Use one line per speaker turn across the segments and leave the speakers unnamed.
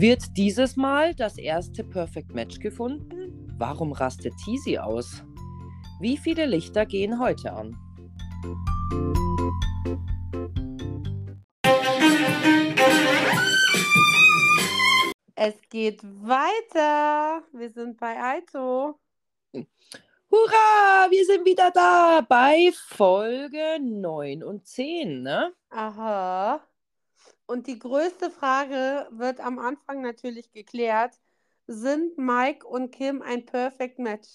Wird dieses Mal das erste Perfect Match gefunden? Warum rastet Teasy aus? Wie viele Lichter gehen heute an?
Es geht weiter. Wir sind bei Aito.
Hurra, wir sind wieder da bei Folge 9 und 10, ne?
Aha. Und die größte Frage wird am Anfang natürlich geklärt. Sind Mike und Kim ein Perfect Match?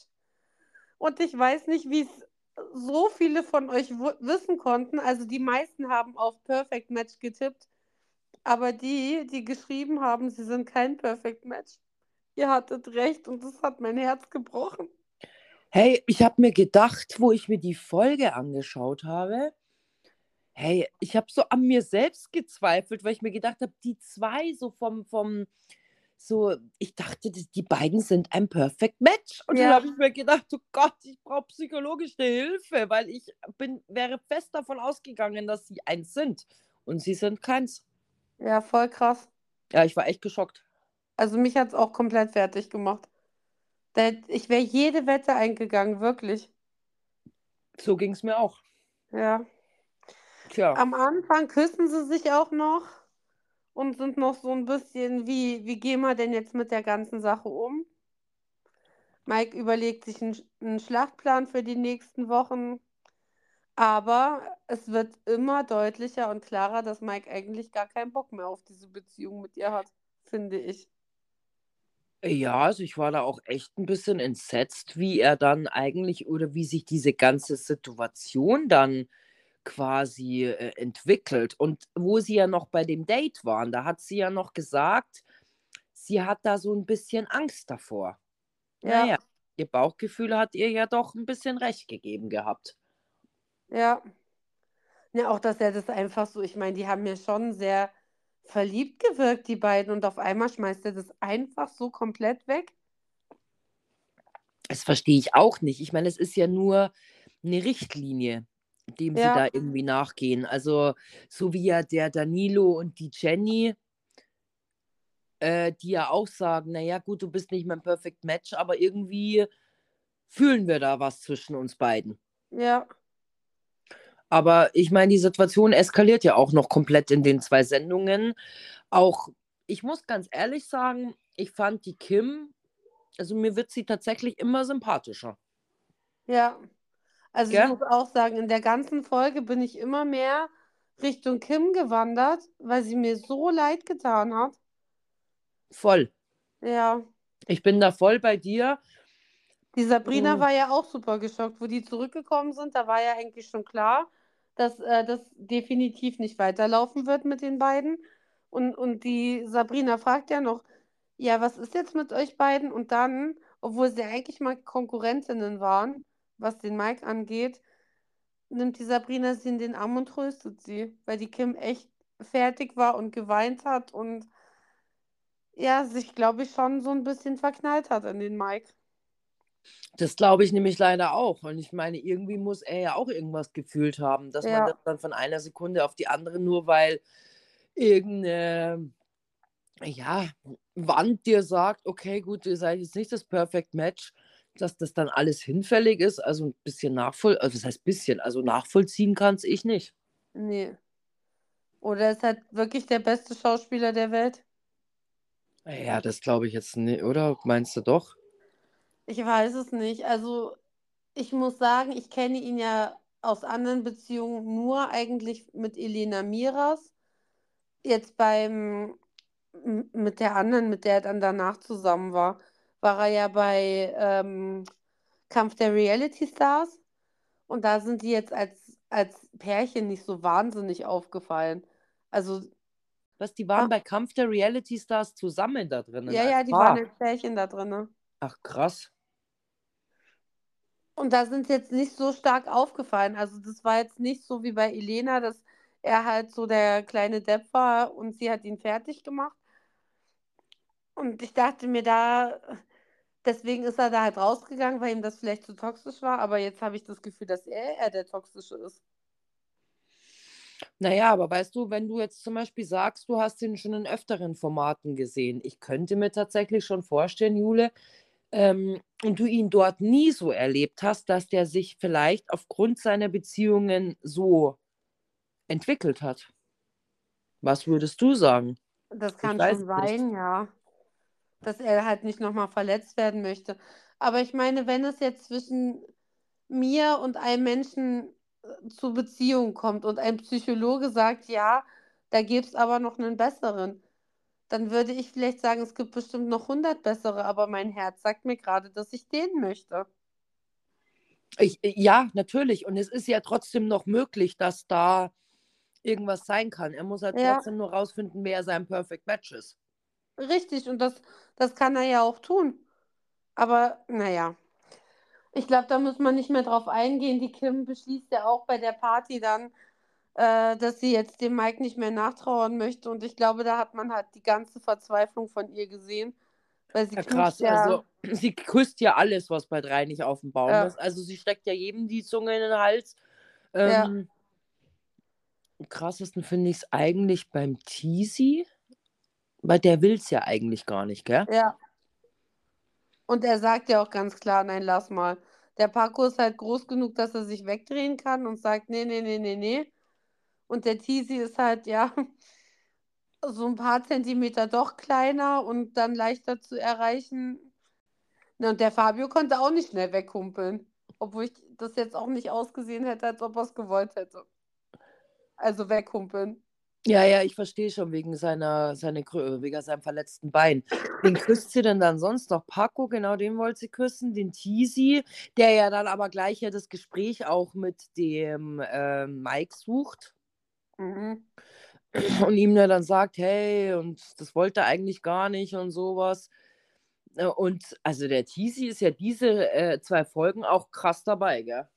Und ich weiß nicht, wie es so viele von euch wissen konnten. Also die meisten haben auf Perfect Match getippt. Aber die, die geschrieben haben, sie sind kein Perfect Match, ihr hattet recht und das hat mein Herz gebrochen.
Hey, ich habe mir gedacht, wo ich mir die Folge angeschaut habe, hey, ich habe so an mir selbst gezweifelt, weil ich mir gedacht habe, die zwei so vom, vom, so, ich dachte, die beiden sind ein Perfect Match. Und ja. dann habe ich mir gedacht, oh Gott, ich brauche psychologische Hilfe, weil ich bin, wäre fest davon ausgegangen, dass sie eins sind. Und sie sind keins.
Ja, voll krass.
Ja, ich war echt geschockt.
Also mich hat es auch komplett fertig gemacht. Ich wäre jede Wette eingegangen, wirklich.
So ging es mir auch.
Ja. Tja. Am Anfang küssen sie sich auch noch und sind noch so ein bisschen, wie, wie gehen wir denn jetzt mit der ganzen Sache um? Mike überlegt sich einen, einen Schlachtplan für die nächsten Wochen. Aber es wird immer deutlicher und klarer, dass Mike eigentlich gar keinen Bock mehr auf diese Beziehung mit ihr hat, finde ich.
Ja, also ich war da auch echt ein bisschen entsetzt, wie er dann eigentlich oder wie sich diese ganze Situation dann quasi äh, entwickelt. Und wo sie ja noch bei dem Date waren, da hat sie ja noch gesagt, sie hat da so ein bisschen Angst davor. Ja. Naja, ihr Bauchgefühl hat ihr ja doch ein bisschen recht gegeben gehabt.
Ja. Ja, auch, dass er das einfach so, ich meine, die haben mir schon sehr verliebt gewirkt, die beiden, und auf einmal schmeißt er das einfach so komplett weg.
Das verstehe ich auch nicht. Ich meine, es ist ja nur eine Richtlinie, dem ja. sie da irgendwie nachgehen. Also, so wie ja der Danilo und die Jenny, äh, die ja auch sagen, naja, gut, du bist nicht mein Perfect Match, aber irgendwie fühlen wir da was zwischen uns beiden.
Ja.
Aber ich meine, die Situation eskaliert ja auch noch komplett in den zwei Sendungen. Auch, ich muss ganz ehrlich sagen, ich fand die Kim, also mir wird sie tatsächlich immer sympathischer.
Ja, also Gell? ich muss auch sagen, in der ganzen Folge bin ich immer mehr Richtung Kim gewandert, weil sie mir so leid getan hat.
Voll.
Ja.
Ich bin da voll bei dir.
Die Sabrina mhm. war ja auch super geschockt, wo die zurückgekommen sind. Da war ja eigentlich schon klar, dass äh, das definitiv nicht weiterlaufen wird mit den beiden. Und, und die Sabrina fragt ja noch, ja, was ist jetzt mit euch beiden? Und dann, obwohl sie eigentlich mal Konkurrentinnen waren, was den Mike angeht, nimmt die Sabrina sie in den Arm und tröstet sie, weil die Kim echt fertig war und geweint hat und ja, sich, glaube ich, schon so ein bisschen verknallt hat in den Mike.
Das glaube ich nämlich leider auch. Und ich meine, irgendwie muss er ja auch irgendwas gefühlt haben, dass ja. man das dann von einer Sekunde auf die andere nur weil irgendeine ja, Wand dir sagt, okay, gut, ihr seid jetzt nicht das Perfect Match, dass das dann alles hinfällig ist. Also ein bisschen nachvoll, also das heißt bisschen, also nachvollziehen kann es ich nicht.
Nee. Oder ist halt wirklich der beste Schauspieler der Welt?
Ja, das glaube ich jetzt nicht, oder? Meinst du doch?
Ich weiß es nicht. Also ich muss sagen, ich kenne ihn ja aus anderen Beziehungen nur eigentlich mit Elena Miras. Jetzt beim mit der anderen, mit der er dann danach zusammen war, war er ja bei ähm, Kampf der Reality Stars. Und da sind die jetzt als, als Pärchen nicht so wahnsinnig aufgefallen. Also.
Was, die waren ah, bei Kampf der Reality Stars zusammen da drin?
Ja, ja, die Paar. waren als Pärchen da drin.
Ach, krass.
Und da sind jetzt nicht so stark aufgefallen. Also das war jetzt nicht so wie bei Elena, dass er halt so der kleine Depp war und sie hat ihn fertig gemacht. Und ich dachte mir da, deswegen ist er da halt rausgegangen, weil ihm das vielleicht zu toxisch war. Aber jetzt habe ich das Gefühl, dass er eher der Toxische ist.
Naja, aber weißt du, wenn du jetzt zum Beispiel sagst, du hast ihn schon in öfteren Formaten gesehen, ich könnte mir tatsächlich schon vorstellen, Jule, ähm, und du ihn dort nie so erlebt hast, dass der sich vielleicht aufgrund seiner Beziehungen so entwickelt hat. Was würdest du sagen?
Das kann schon sein, nicht. ja. Dass er halt nicht nochmal verletzt werden möchte. Aber ich meine, wenn es jetzt zwischen mir und einem Menschen äh, zu Beziehung kommt und ein Psychologe sagt, ja, da gibt es aber noch einen besseren, dann würde ich vielleicht sagen, es gibt bestimmt noch 100 bessere, aber mein Herz sagt mir gerade, dass ich den möchte.
Ich, ja, natürlich. Und es ist ja trotzdem noch möglich, dass da irgendwas sein kann. Er muss halt ja. trotzdem nur rausfinden, wer sein Perfect Match ist.
Richtig, und das, das kann er ja auch tun. Aber naja, ich glaube, da muss man nicht mehr drauf eingehen. Die Kim beschließt ja auch bei der Party dann, äh, dass sie jetzt dem Mike nicht mehr nachtrauern möchte. Und ich glaube, da hat man halt die ganze Verzweiflung von ihr gesehen.
Weil sie ja, krass, ja... also sie küsst ja alles, was bei drei nicht auf dem Baum ja. ist. Also sie steckt ja jedem die Zunge in den Hals. Ähm, ja. Am krassesten finde ich es eigentlich beim Teasy, weil der will es ja eigentlich gar nicht, gell?
Ja. Und er sagt ja auch ganz klar, nein, lass mal. Der Paco ist halt groß genug, dass er sich wegdrehen kann und sagt, nee, nee, nee, nee, nee. Und der Teasy ist halt, ja, so ein paar Zentimeter doch kleiner und dann leichter zu erreichen. und der Fabio konnte auch nicht schnell wegkumpeln. Obwohl ich das jetzt auch nicht ausgesehen hätte, als ob er es gewollt hätte. Also wegkumpeln.
Ja, ja, ich verstehe schon wegen seiner, seine, wegen seinem verletzten Bein. Den küsst sie denn dann sonst noch? Paco, genau den wollte sie küssen. Den Teasy, der ja dann aber gleich ja das Gespräch auch mit dem äh, Mike sucht. Mhm. Und ihm dann sagt, hey, und das wollte er eigentlich gar nicht und sowas. Äh, und also der Teasy ist ja diese äh, zwei Folgen auch krass dabei, gell?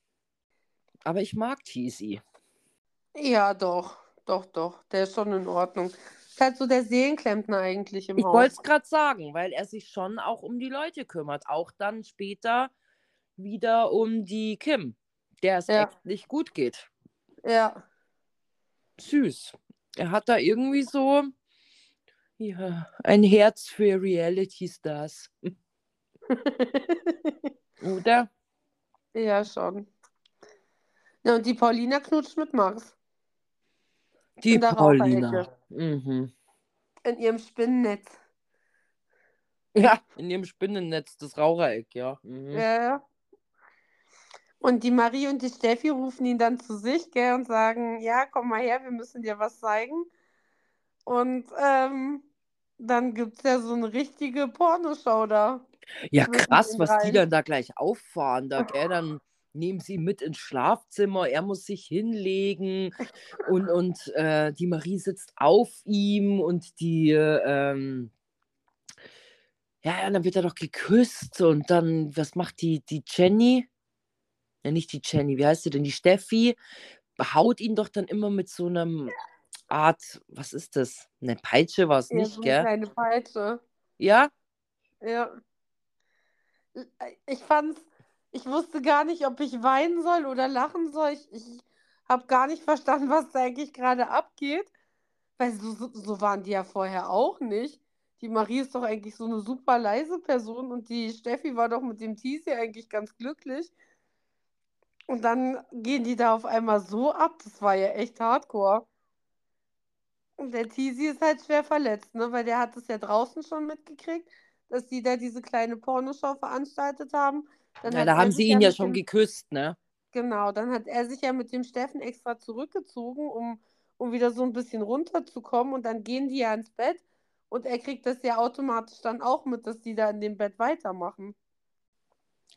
Aber ich mag Teasy.
Ja, doch, doch, doch. Der ist schon in Ordnung. Ist halt so der Seelenklempner eigentlich im
Ich wollte es gerade sagen, weil er sich schon auch um die Leute kümmert. Auch dann später wieder um die Kim, der es ja. echt nicht gut geht.
Ja.
Süß. Er hat da irgendwie so ja, ein Herz für Reality Stars. Oder?
Ja, schon. Ja, und die Paulina knutscht mit Max.
Die Paulina. Mhm.
In ihrem Spinnennetz.
Ja, in ihrem Spinnennetz, das Rauchereck, ja. Mhm.
Ja, ja. Und die Marie und die Steffi rufen ihn dann zu sich, gell, und sagen, ja, komm mal her, wir müssen dir was zeigen. Und ähm, dann gibt es ja so eine richtige Pornoshow da.
Ja, krass, was die dann da gleich auffahren. Da, gell, dann nehmen sie mit ins Schlafzimmer, er muss sich hinlegen und, und äh, die Marie sitzt auf ihm und die, ähm, ja, dann wird er doch geküsst und dann, was macht die, die Jenny? Ja, nicht die Jenny, wie heißt sie denn? Die Steffi haut ihn doch dann immer mit so einem Art, was ist das? Eine Peitsche war es ja, nicht, so gell?
Eine Peitsche.
Ja?
Ja. Ich fand's ich wusste gar nicht, ob ich weinen soll oder lachen soll. Ich, ich habe gar nicht verstanden, was da eigentlich gerade abgeht. Weil so, so, waren die ja vorher auch nicht. Die Marie ist doch eigentlich so eine super leise Person und die Steffi war doch mit dem Teasy eigentlich ganz glücklich. Und dann gehen die da auf einmal so ab. Das war ja echt hardcore. Und der Teasy ist halt schwer verletzt, ne? Weil der hat es ja draußen schon mitgekriegt, dass die da diese kleine Pornoschau veranstaltet haben.
Dann ja, da haben sie ihn ja, schon dem, geküsst, ne?
Genau, dann hat er sich ja mit dem Steffen extra zurückgezogen, um, um wieder so ein bisschen runterzukommen. Und dann gehen die ja ins Bett und er kriegt das ja automatisch dann auch mit, dass die da in dem Bett weitermachen.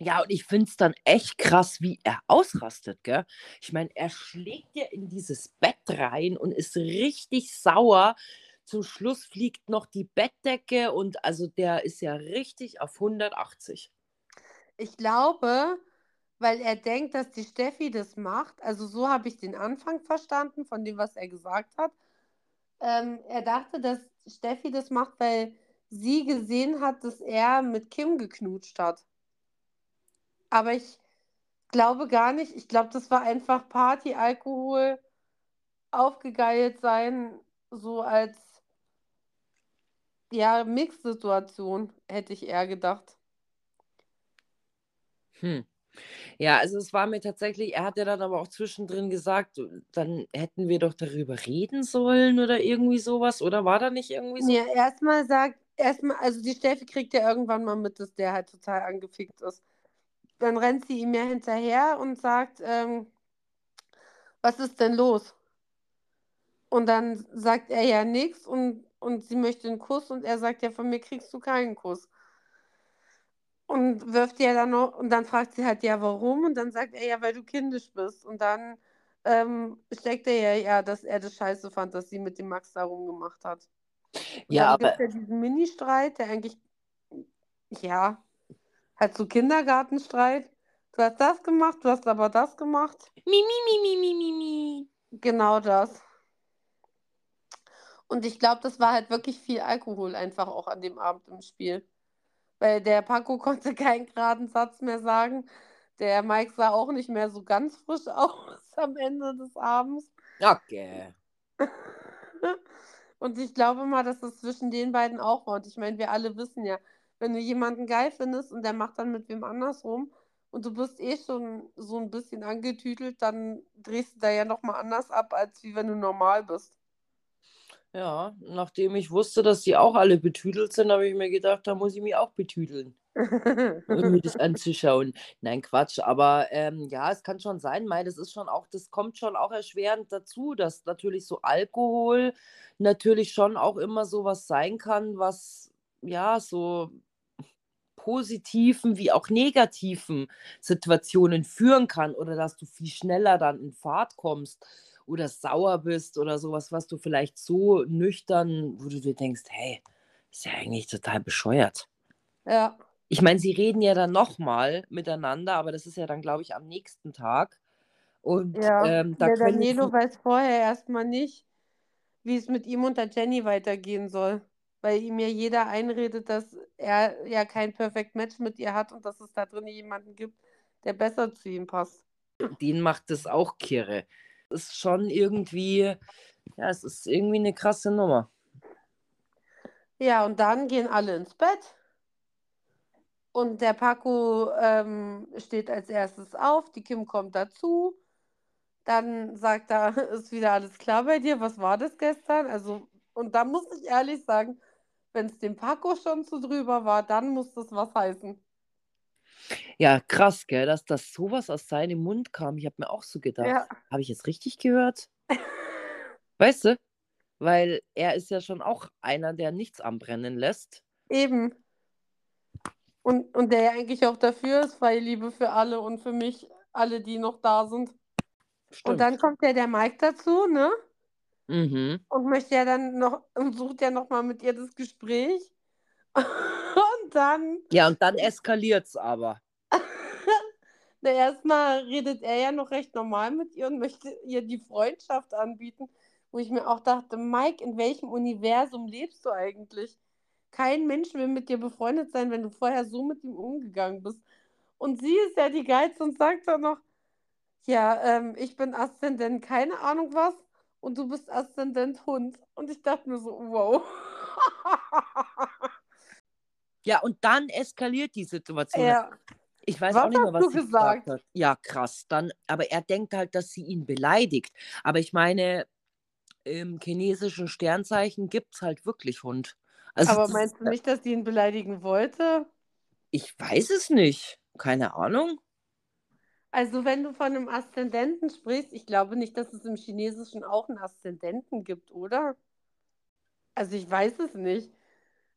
Ja, und ich finde es dann echt krass, wie er ausrastet, gell? Ich meine, er schlägt ja in dieses Bett rein und ist richtig sauer. Zum Schluss fliegt noch die Bettdecke und also der ist ja richtig auf 180.
Ich glaube, weil er denkt, dass die Steffi das macht. Also so habe ich den Anfang verstanden von dem, was er gesagt hat. Ähm, er dachte, dass Steffi das macht, weil sie gesehen hat, dass er mit Kim geknutscht hat. Aber ich glaube gar nicht. Ich glaube, das war einfach Party, Alkohol aufgegeilt sein, so als ja, Mix-Situation, hätte ich eher gedacht.
Hm. Ja, also es war mir tatsächlich, er hat ja dann aber auch zwischendrin gesagt, dann hätten wir doch darüber reden sollen oder irgendwie sowas, oder war da nicht irgendwie so?
Ja, erstmal sagt, erstmal, also die Steffi kriegt ja irgendwann mal mit, dass der halt total angefickt ist. Dann rennt sie ihm ja hinterher und sagt, ähm, was ist denn los? Und dann sagt er ja nichts und, und sie möchte einen Kuss und er sagt ja, von mir kriegst du keinen Kuss. Und wirft ja dann noch, und dann fragt sie halt, ja, warum? Und dann sagt er ja, weil du kindisch bist. Und dann ähm, steckt er ja, ja, dass er das scheiße fand, dass sie mit dem Max da rumgemacht hat. Und
Ja,
dann
aber
gibt es ja diesen Mini-Streit, der eigentlich, ja, halt so Kindergartenstreit. Du hast das gemacht, du hast aber das gemacht.
mi, mi, mi, mi, mi, mi, mi.
Genau das. Und ich glaube, das war halt wirklich viel Alkohol einfach auch an dem Abend im Spiel. Weil der Paco konnte keinen geraden Satz mehr sagen. Der Mike sah auch nicht mehr so ganz frisch aus am Ende des Abends.
Okay.
Und ich glaube mal, dass das zwischen den beiden auch war. Und ich meine, wir alle wissen ja, wenn du jemanden geil findest und der macht dann mit wem anders rum und du bist eh schon so ein bisschen angetütelt, dann drehst du da ja nochmal anders ab, als wie wenn du normal bist.
Ja, nachdem ich wusste, dass die auch alle betüdelt sind, habe ich mir gedacht, da muss ich mich auch betüdeln, um mir das anzuschauen. Nein, Quatsch, aber ähm, ja, es kann schon sein, mei, das ist schon auch, das kommt schon auch erschwerend dazu, dass natürlich so Alkohol natürlich schon auch immer so was sein kann, was ja so positiven wie auch negativen Situationen führen kann oder dass du viel schneller dann in Fahrt kommst oder sauer bist oder sowas, was du vielleicht so nüchtern, wo du dir denkst, hey, ist ja eigentlich total bescheuert.
Ja,
Ich meine, sie reden ja dann nochmal miteinander, aber das ist ja dann, glaube ich, am nächsten Tag. Und
ja.
ähm, da
Der Danilo
sie,
weiß vorher erstmal nicht, wie es mit ihm und der Jenny weitergehen soll. Weil ihm ja jeder einredet, dass er ja kein Perfect Match mit ihr hat und dass es da drin jemanden gibt, der besser zu ihm passt.
denen macht das auch kirre. Ist schon irgendwie, ja, es ist irgendwie eine krasse Nummer.
Ja, und dann gehen alle ins Bett. Und der Paco ähm, steht als erstes auf, die Kim kommt dazu. Dann sagt er, ist wieder alles klar bei dir, was war das gestern? Also, und da muss ich ehrlich sagen, wenn es dem Paco schon zu drüber war, dann muss das was heißen.
Ja, krass, gell, dass das sowas aus seinem Mund kam. Ich habe mir auch so gedacht,
Ja.
habe ich jetzt richtig gehört? Weißt du? Weil er ist ja schon auch einer, der nichts anbrennen lässt.
Eben. Und, und der ja eigentlich auch dafür ist, freie Liebe für alle und für mich, alle, die noch da sind. Und
Stimmt.
dann kommt ja der Mike dazu, ne?
Mhm.
Und möchte ja dann noch, und sucht ja nochmal mit ihr das Gespräch. Und dann,
Ja, und dann eskaliert's aber.
na, erstmal redet er ja noch recht normal mit ihr und möchte ihr die Freundschaft anbieten, wo ich mir auch dachte, Mike, in welchem Universum lebst du eigentlich? Kein Mensch will mit dir befreundet sein, wenn du vorher so mit ihm umgegangen bist. Und sie ist ja die Geilste und sagt dann noch, ja, ähm, ich bin Aszendent keine Ahnung was und du bist Aszendent Hund. Und ich dachte mir so, wow.
Ja, und dann eskaliert die Situation.
ja,
Ich weiß
Was
auch nicht mehr, was
du
sie gesagt
gesagt?
hat. Ja, krass. Dann, aber er denkt halt, dass sie ihn beleidigt. Aber ich meine, im chinesischen Sternzeichen gibt es halt wirklich Hund. Also
aber meinst du nicht, dass die ihn beleidigen wollte?
ich weiß es nicht. Keine Ahnung.
Also, wenn du von einem Aszendenten sprichst, ich glaube nicht, dass es im Chinesischen auch einen Aszendenten gibt, oder? Also, ich weiß es nicht.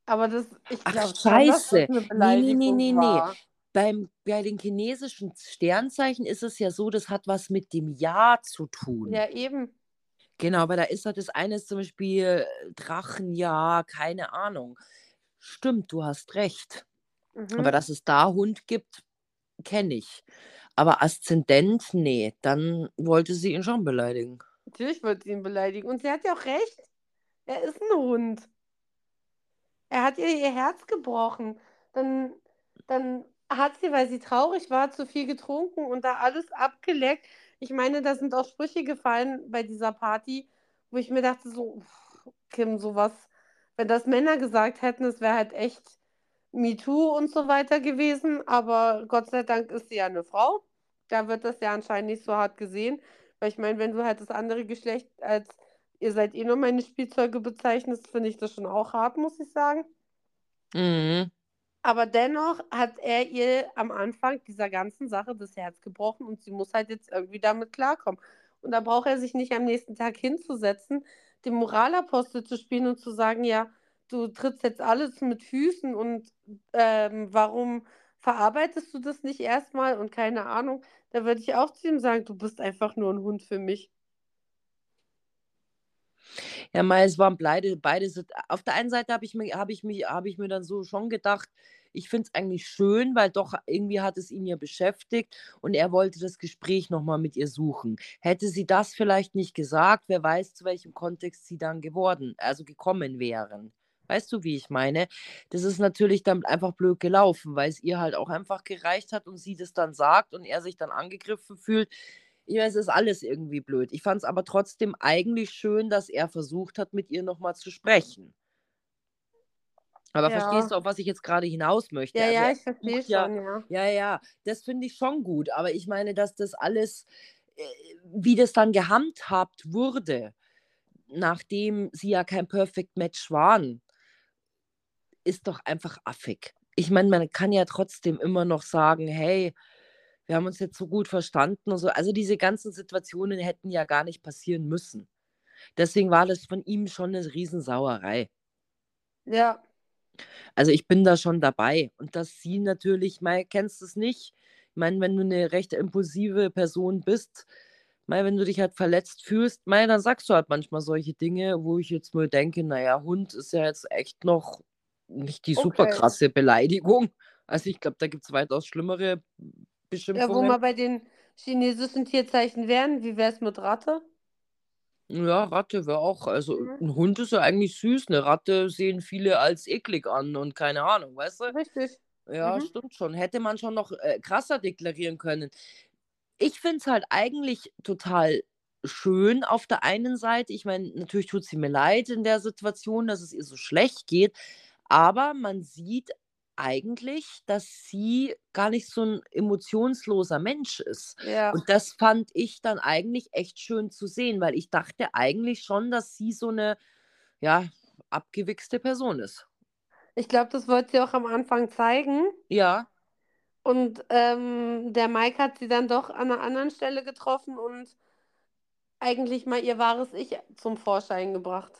Aber das, ich glaube schon, dass das
scheiße.
eine
Nee, nee, nee, nee, nee.
war.
Beim, bei den chinesischen Sternzeichen ist es ja so, das hat was mit dem Jahr zu tun.
Ja, eben.
Genau, aber da ist halt das eine ist zum Beispiel Drachenjahr, keine Ahnung. Stimmt, du hast recht. Aber
Mhm.
dass es da Hund gibt, kenne ich. Aber Aszendent, nee, dann wollte sie ihn schon beleidigen.
Natürlich wollte sie ihn beleidigen. Und sie hat ja auch recht. Er ist ein Hund. Er hat ihr ihr Herz gebrochen. Dann, dann hat sie, weil sie traurig war, zu viel getrunken und da alles abgeleckt. Ich meine, da sind auch Sprüche gefallen bei dieser Party, wo ich mir dachte, so, Kim, sowas, wenn das Männer gesagt hätten, es wäre halt echt MeToo und so weiter gewesen, aber Gott sei Dank ist sie ja eine Frau. Da wird das ja anscheinend nicht so hart gesehen, weil ich meine, wenn du halt das andere Geschlecht als ihr seid eh nur meine Spielzeuge bezeichnest, finde ich das schon auch hart, muss ich sagen.
Mhm.
Aber dennoch hat er ihr am Anfang dieser ganzen Sache das Herz gebrochen und sie muss halt jetzt irgendwie damit klarkommen. Und da braucht er sich nicht am nächsten Tag hinzusetzen, den Moralapostel zu spielen und zu sagen, ja, du trittst jetzt alles mit Füßen und ähm, warum verarbeitest du das nicht erstmal und keine Ahnung. Da würde ich auch zu ihm sagen, du bist einfach nur ein Hund für mich.
Ja, mal, es waren beide, beide auf der einen Seite habe ich mir, habe ich habe ich mir dann so schon gedacht, ich finde es eigentlich schön, weil doch irgendwie hat es ihn ja beschäftigt und er wollte das Gespräch nochmal mit ihr suchen. Hätte sie das vielleicht nicht gesagt, wer weiß, zu welchem Kontext sie dann geworden, also gekommen wären. Weißt du, wie ich meine? Das ist natürlich dann einfach blöd gelaufen, weil es ihr halt auch einfach gereicht hat und sie das dann sagt und er sich dann angegriffen fühlt. Ich weiß, es ist alles irgendwie blöd. Ich fand es aber trotzdem eigentlich schön, dass er versucht hat, mit ihr nochmal zu sprechen. Aber
Ja.
verstehst du, auf was ich jetzt gerade hinaus möchte?
Ja,
Also
ja, ich verstehe
ja,
schon, ja.
ja, ja, das finde ich schon gut. Aber ich meine, dass das alles, äh, wie das dann gehandhabt wurde, nachdem sie ja kein Perfect Match waren, ist doch einfach affig. Ich meine, man kann ja trotzdem immer noch sagen, hey, wir haben uns jetzt so gut verstanden und so. Also diese ganzen Situationen hätten ja gar nicht passieren müssen. Deswegen war das von ihm schon eine Riesensauerei.
Ja.
Also ich bin da schon dabei. Und dass sie natürlich, mal kennst es nicht. Ich meine, wenn du eine recht impulsive Person bist, mal, wenn du dich halt verletzt fühlst, mal, dann sagst du halt manchmal solche Dinge, wo ich jetzt nur denke, naja, Hund ist ja jetzt echt noch nicht die super
Okay.
krasse Beleidigung. Also ich glaube, da gibt es weitaus schlimmere
Ja, wo
Beschimpfungen.
wir bei den chinesischen Tierzeichen wären, wie wäre es mit Ratte?
Ja, Ratte wäre auch, also
Mhm.
ein Hund ist ja eigentlich süß. Eine Ratte sehen viele als eklig an und keine Ahnung, weißt du?
Richtig.
Ja,
Mhm.
stimmt schon. Hätte man schon noch äh, krasser deklarieren können. Ich finde es halt eigentlich total schön auf der einen Seite. Ich meine, natürlich tut sie mir leid in der Situation, dass es ihr so schlecht geht. Aber man sieht eigentlich, dass sie gar nicht so ein emotionsloser Mensch ist.
Ja.
Und das fand ich dann eigentlich echt schön zu sehen, weil ich dachte eigentlich schon, dass sie so eine, ja, abgewichste Person ist.
Ich glaube, das wollte sie auch am Anfang zeigen.
Ja,
Und ähm, der Mike hat sie dann doch an einer anderen Stelle getroffen und eigentlich mal ihr wahres Ich zum Vorschein gebracht.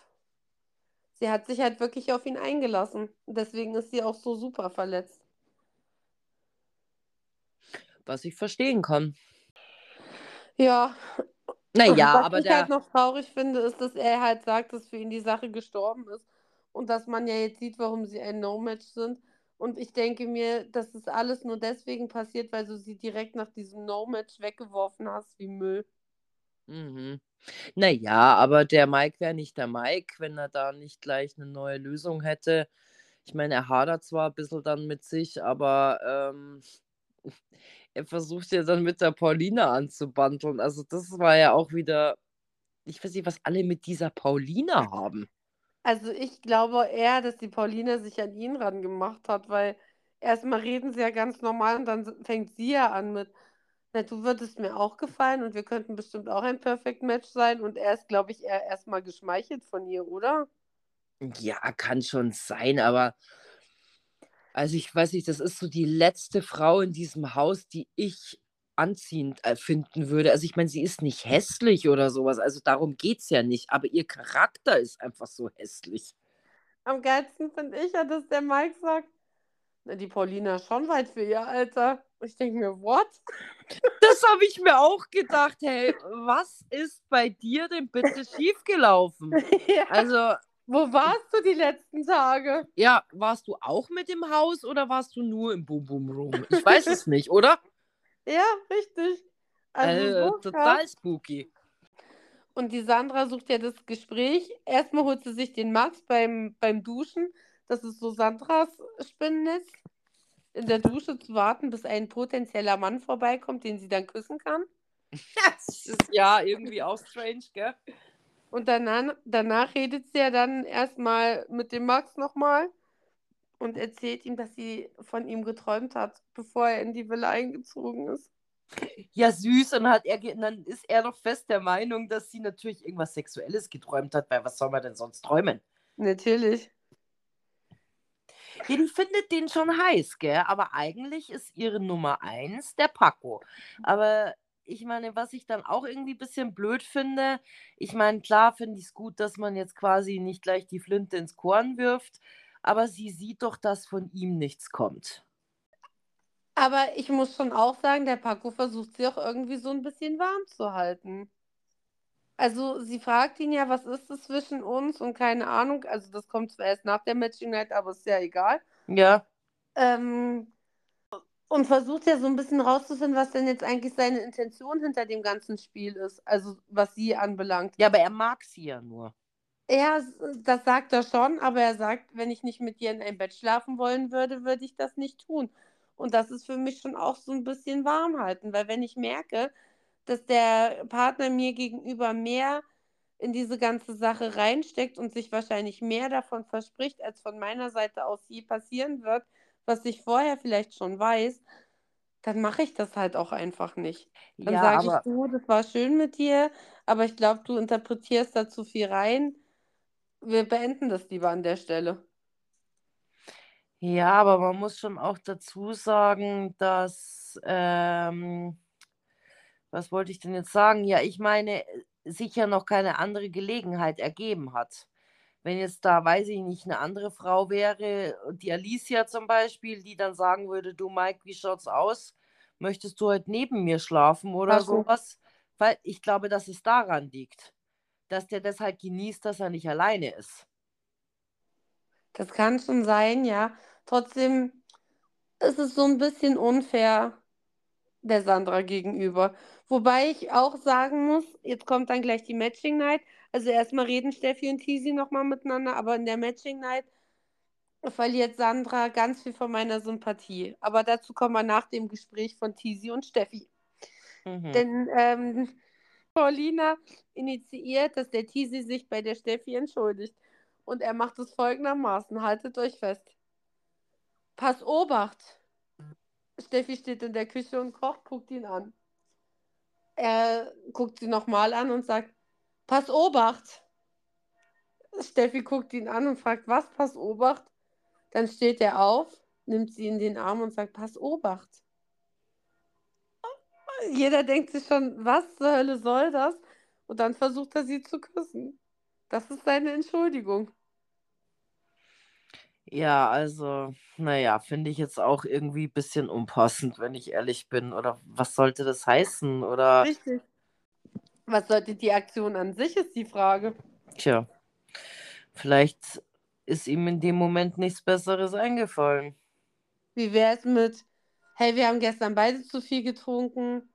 Sie hat sich halt wirklich auf ihn eingelassen. Deswegen ist sie auch so super verletzt.
was ich verstehen kann.
Ja,
Naja,
was
aber
ich
der.
halt noch traurig finde, ist, dass er halt sagt, dass für ihn die Sache gestorben ist und dass man ja jetzt sieht, warum sie ein No-Match sind. Und ich denke mir, das ist alles nur deswegen passiert, weil du sie direkt nach diesem No-Match weggeworfen hast wie Müll.
Mhm. Naja, aber der Mike wäre nicht der Mike, wenn er da nicht gleich eine neue Lösung hätte. Ich meine, er hadert zwar ein bisschen dann mit sich, aber ähm, er versucht ja dann mit der Paulina anzubandeln. Also das war ja auch wieder, ich weiß nicht, was alle mit dieser Paulina haben.
Also ich glaube eher, dass die Pauline sich an ihn ran gemacht hat, weil erstmal reden sie ja ganz normal und dann fängt sie ja an mit, na, du würdest mir auch gefallen und wir könnten bestimmt auch ein Perfect Match sein und er ist, glaube ich, eher erstmal geschmeichelt von ihr, oder?
Ja, kann schon sein, aber also ich weiß nicht, das ist so die letzte Frau in diesem Haus, die ich anziehend äh, finden würde. Also ich meine, sie ist nicht hässlich oder sowas, also darum geht es ja nicht, aber ihr Charakter ist einfach so hässlich.
Am geilsten finde ich ja, dass der Mike sagt, na, die Paulina ist schon weit für ihr Alter. Ich denke mir, what?
Das habe ich mir auch gedacht, hey, was ist bei dir denn bitte schiefgelaufen?
Ja.
Also,
Wo warst du die letzten Tage?
ja, warst du auch mit im Haus oder warst du nur im Boom Boom Room? Ich weiß es nicht, oder?
Ja, richtig. Also
äh, total spooky.
Und die Sandra sucht ja das Gespräch. Erstmal holt sie sich den Max beim, beim Duschen. Das ist so Sandras Spinnennetz. In der Dusche zu warten, bis ein potenzieller Mann vorbeikommt, den sie dann küssen kann.
Das ist ja irgendwie auch strange, gell?
Und danach, danach redet sie ja dann erstmal mit dem Max nochmal und erzählt ihm, dass sie von ihm geträumt hat, bevor er in die Villa eingezogen ist.
Ja, süß. Und hat er, dann ist er noch fest der Meinung, dass sie natürlich irgendwas Sexuelles geträumt hat, weil was soll man denn sonst träumen?
Natürlich.
Ja, die findet den schon heiß, gell? Aber eigentlich ist ihre Nummer eins der Paco. Aber ich meine, was ich dann auch irgendwie ein bisschen blöd finde, ich meine, klar finde ich es gut, dass man jetzt quasi nicht gleich die Flinte ins Korn wirft, aber sie sieht doch, dass von ihm nichts kommt.
Aber ich muss schon auch sagen, der Paco versucht sie auch irgendwie so ein bisschen warm zu halten. Also sie fragt ihn ja, was ist es zwischen uns und keine Ahnung. Also das kommt zwar erst nach der Matching Night, aber ist ja egal.
Ja.
Ähm, und versucht ja so ein bisschen rauszufinden, was denn jetzt eigentlich seine Intention hinter dem ganzen Spiel ist. Also was sie anbelangt.
Ja, aber er mag sie ja nur.
Ja, das sagt er schon, aber er sagt, wenn ich nicht mit dir in ein Bett schlafen wollen würde, würde ich das nicht tun. Und das ist für mich schon auch so ein bisschen warm halten, weil wenn ich merke, dass der Partner mir gegenüber mehr in diese ganze Sache reinsteckt und sich wahrscheinlich mehr davon verspricht, als von meiner Seite aus je passieren wird, was ich vorher vielleicht schon weiß, dann mache ich das halt auch einfach nicht. Dann
Ja,
sage ich, du, das war schön mit dir, aber ich glaube, du interpretierst da zu viel rein. Wir beenden das lieber an der Stelle.
ja, aber man muss schon auch dazu sagen, dass, ähm, was wollte ich denn jetzt sagen? Ja, ich meine, sich ja noch keine andere Gelegenheit ergeben hat. Wenn jetzt da, weiß ich nicht, eine andere Frau wäre, die Alicia zum Beispiel, die dann sagen würde, du Mike, wie schaut's aus? Möchtest du heute neben mir schlafen oder
Paco.
sowas? Weil ich glaube, dass es daran liegt, dass der das halt genießt, dass er nicht alleine ist.
Das kann schon sein, ja. Trotzdem ist es so ein bisschen unfair der Sandra gegenüber. Wobei ich auch sagen muss, jetzt kommt dann gleich die Matching Night. Also erstmal reden Steffi und Tisi nochmal miteinander, aber in der Matching Night verliert Sandra ganz viel von meiner Sympathie. Aber dazu kommen wir nach dem Gespräch von Tisi und Steffi.
Mhm.
Denn ähm, Paulina initiiert, dass der Tisi sich bei der Steffi entschuldigt. Und er macht es folgendermaßen. Haltet euch fest. Pass Obacht. Steffi steht in der Küche und kocht, guckt ihn an. Er guckt sie nochmal an und sagt, Pass Obacht. Steffi guckt ihn an und fragt, was, Pass Obacht? Dann steht er auf, nimmt sie in den Arm und sagt, Pass Obacht. Jeder denkt sich schon, was zur Hölle soll das? Und dann versucht er sie zu küssen. Das ist seine Entschuldigung.
Ja, also, naja, finde ich jetzt auch irgendwie ein bisschen unpassend, wenn ich ehrlich bin. Oder was sollte das heißen? Oder,
Richtig. Was sollte die Aktion an sich, ist die Frage.
tja, vielleicht ist ihm in dem Moment nichts Besseres eingefallen.
Wie wäre es mit, hey, wir haben gestern beide zu viel getrunken.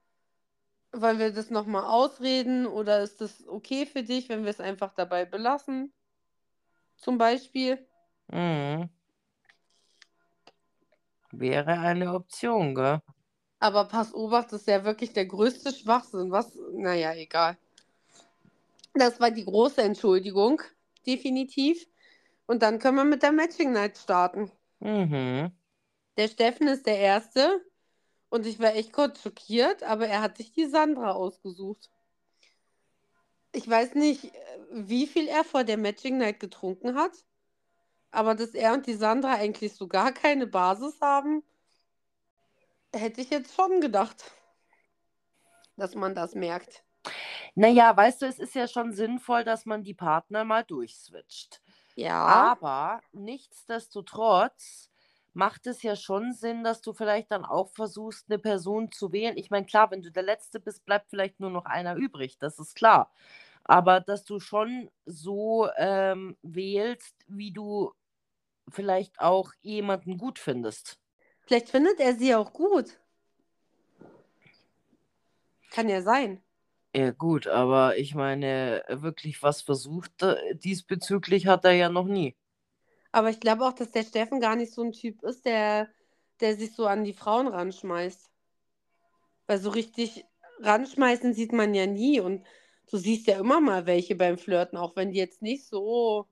Wollen wir das nochmal ausreden oder ist das okay für dich, wenn wir es einfach dabei belassen? Zum Beispiel.
Mhm. Wäre eine Option, gell?
Aber pass Obacht, ist ja wirklich der größte Schwachsinn. Was? Naja, egal. Das war die große Entschuldigung, definitiv. Und dann können wir mit der Matching Night starten.
Mhm.
Der Steffen ist der Erste und ich war echt kurz schockiert, aber er hat sich die Sandra ausgesucht. Ich weiß nicht, wie viel er vor der Matching Night getrunken hat, aber dass er und die Sandra eigentlich so gar keine Basis haben, hätte ich jetzt schon gedacht, dass man das merkt.
Naja, weißt du, es ist ja schon sinnvoll, dass man die Partner mal durchswitcht.
Ja,
Aber nichtsdestotrotz macht es ja schon Sinn, dass du vielleicht dann auch versuchst, eine Person zu wählen. Ich meine, klar, wenn du der Letzte bist, bleibt vielleicht nur noch einer übrig, das ist klar. Aber dass du schon so ähm, wählst, wie du vielleicht auch jemanden gut findest.
vielleicht findet er sie auch gut. Kann ja sein.
Ja, gut, aber ich meine, wirklich was versucht äh, diesbezüglich hat er ja noch nie.
Aber ich glaube auch, dass der Steffen gar nicht so ein Typ ist, der, der sich so an die Frauen ranschmeißt. Weil so richtig ranschmeißen sieht man ja nie. Und du siehst ja immer mal welche beim Flirten, auch wenn die jetzt nicht so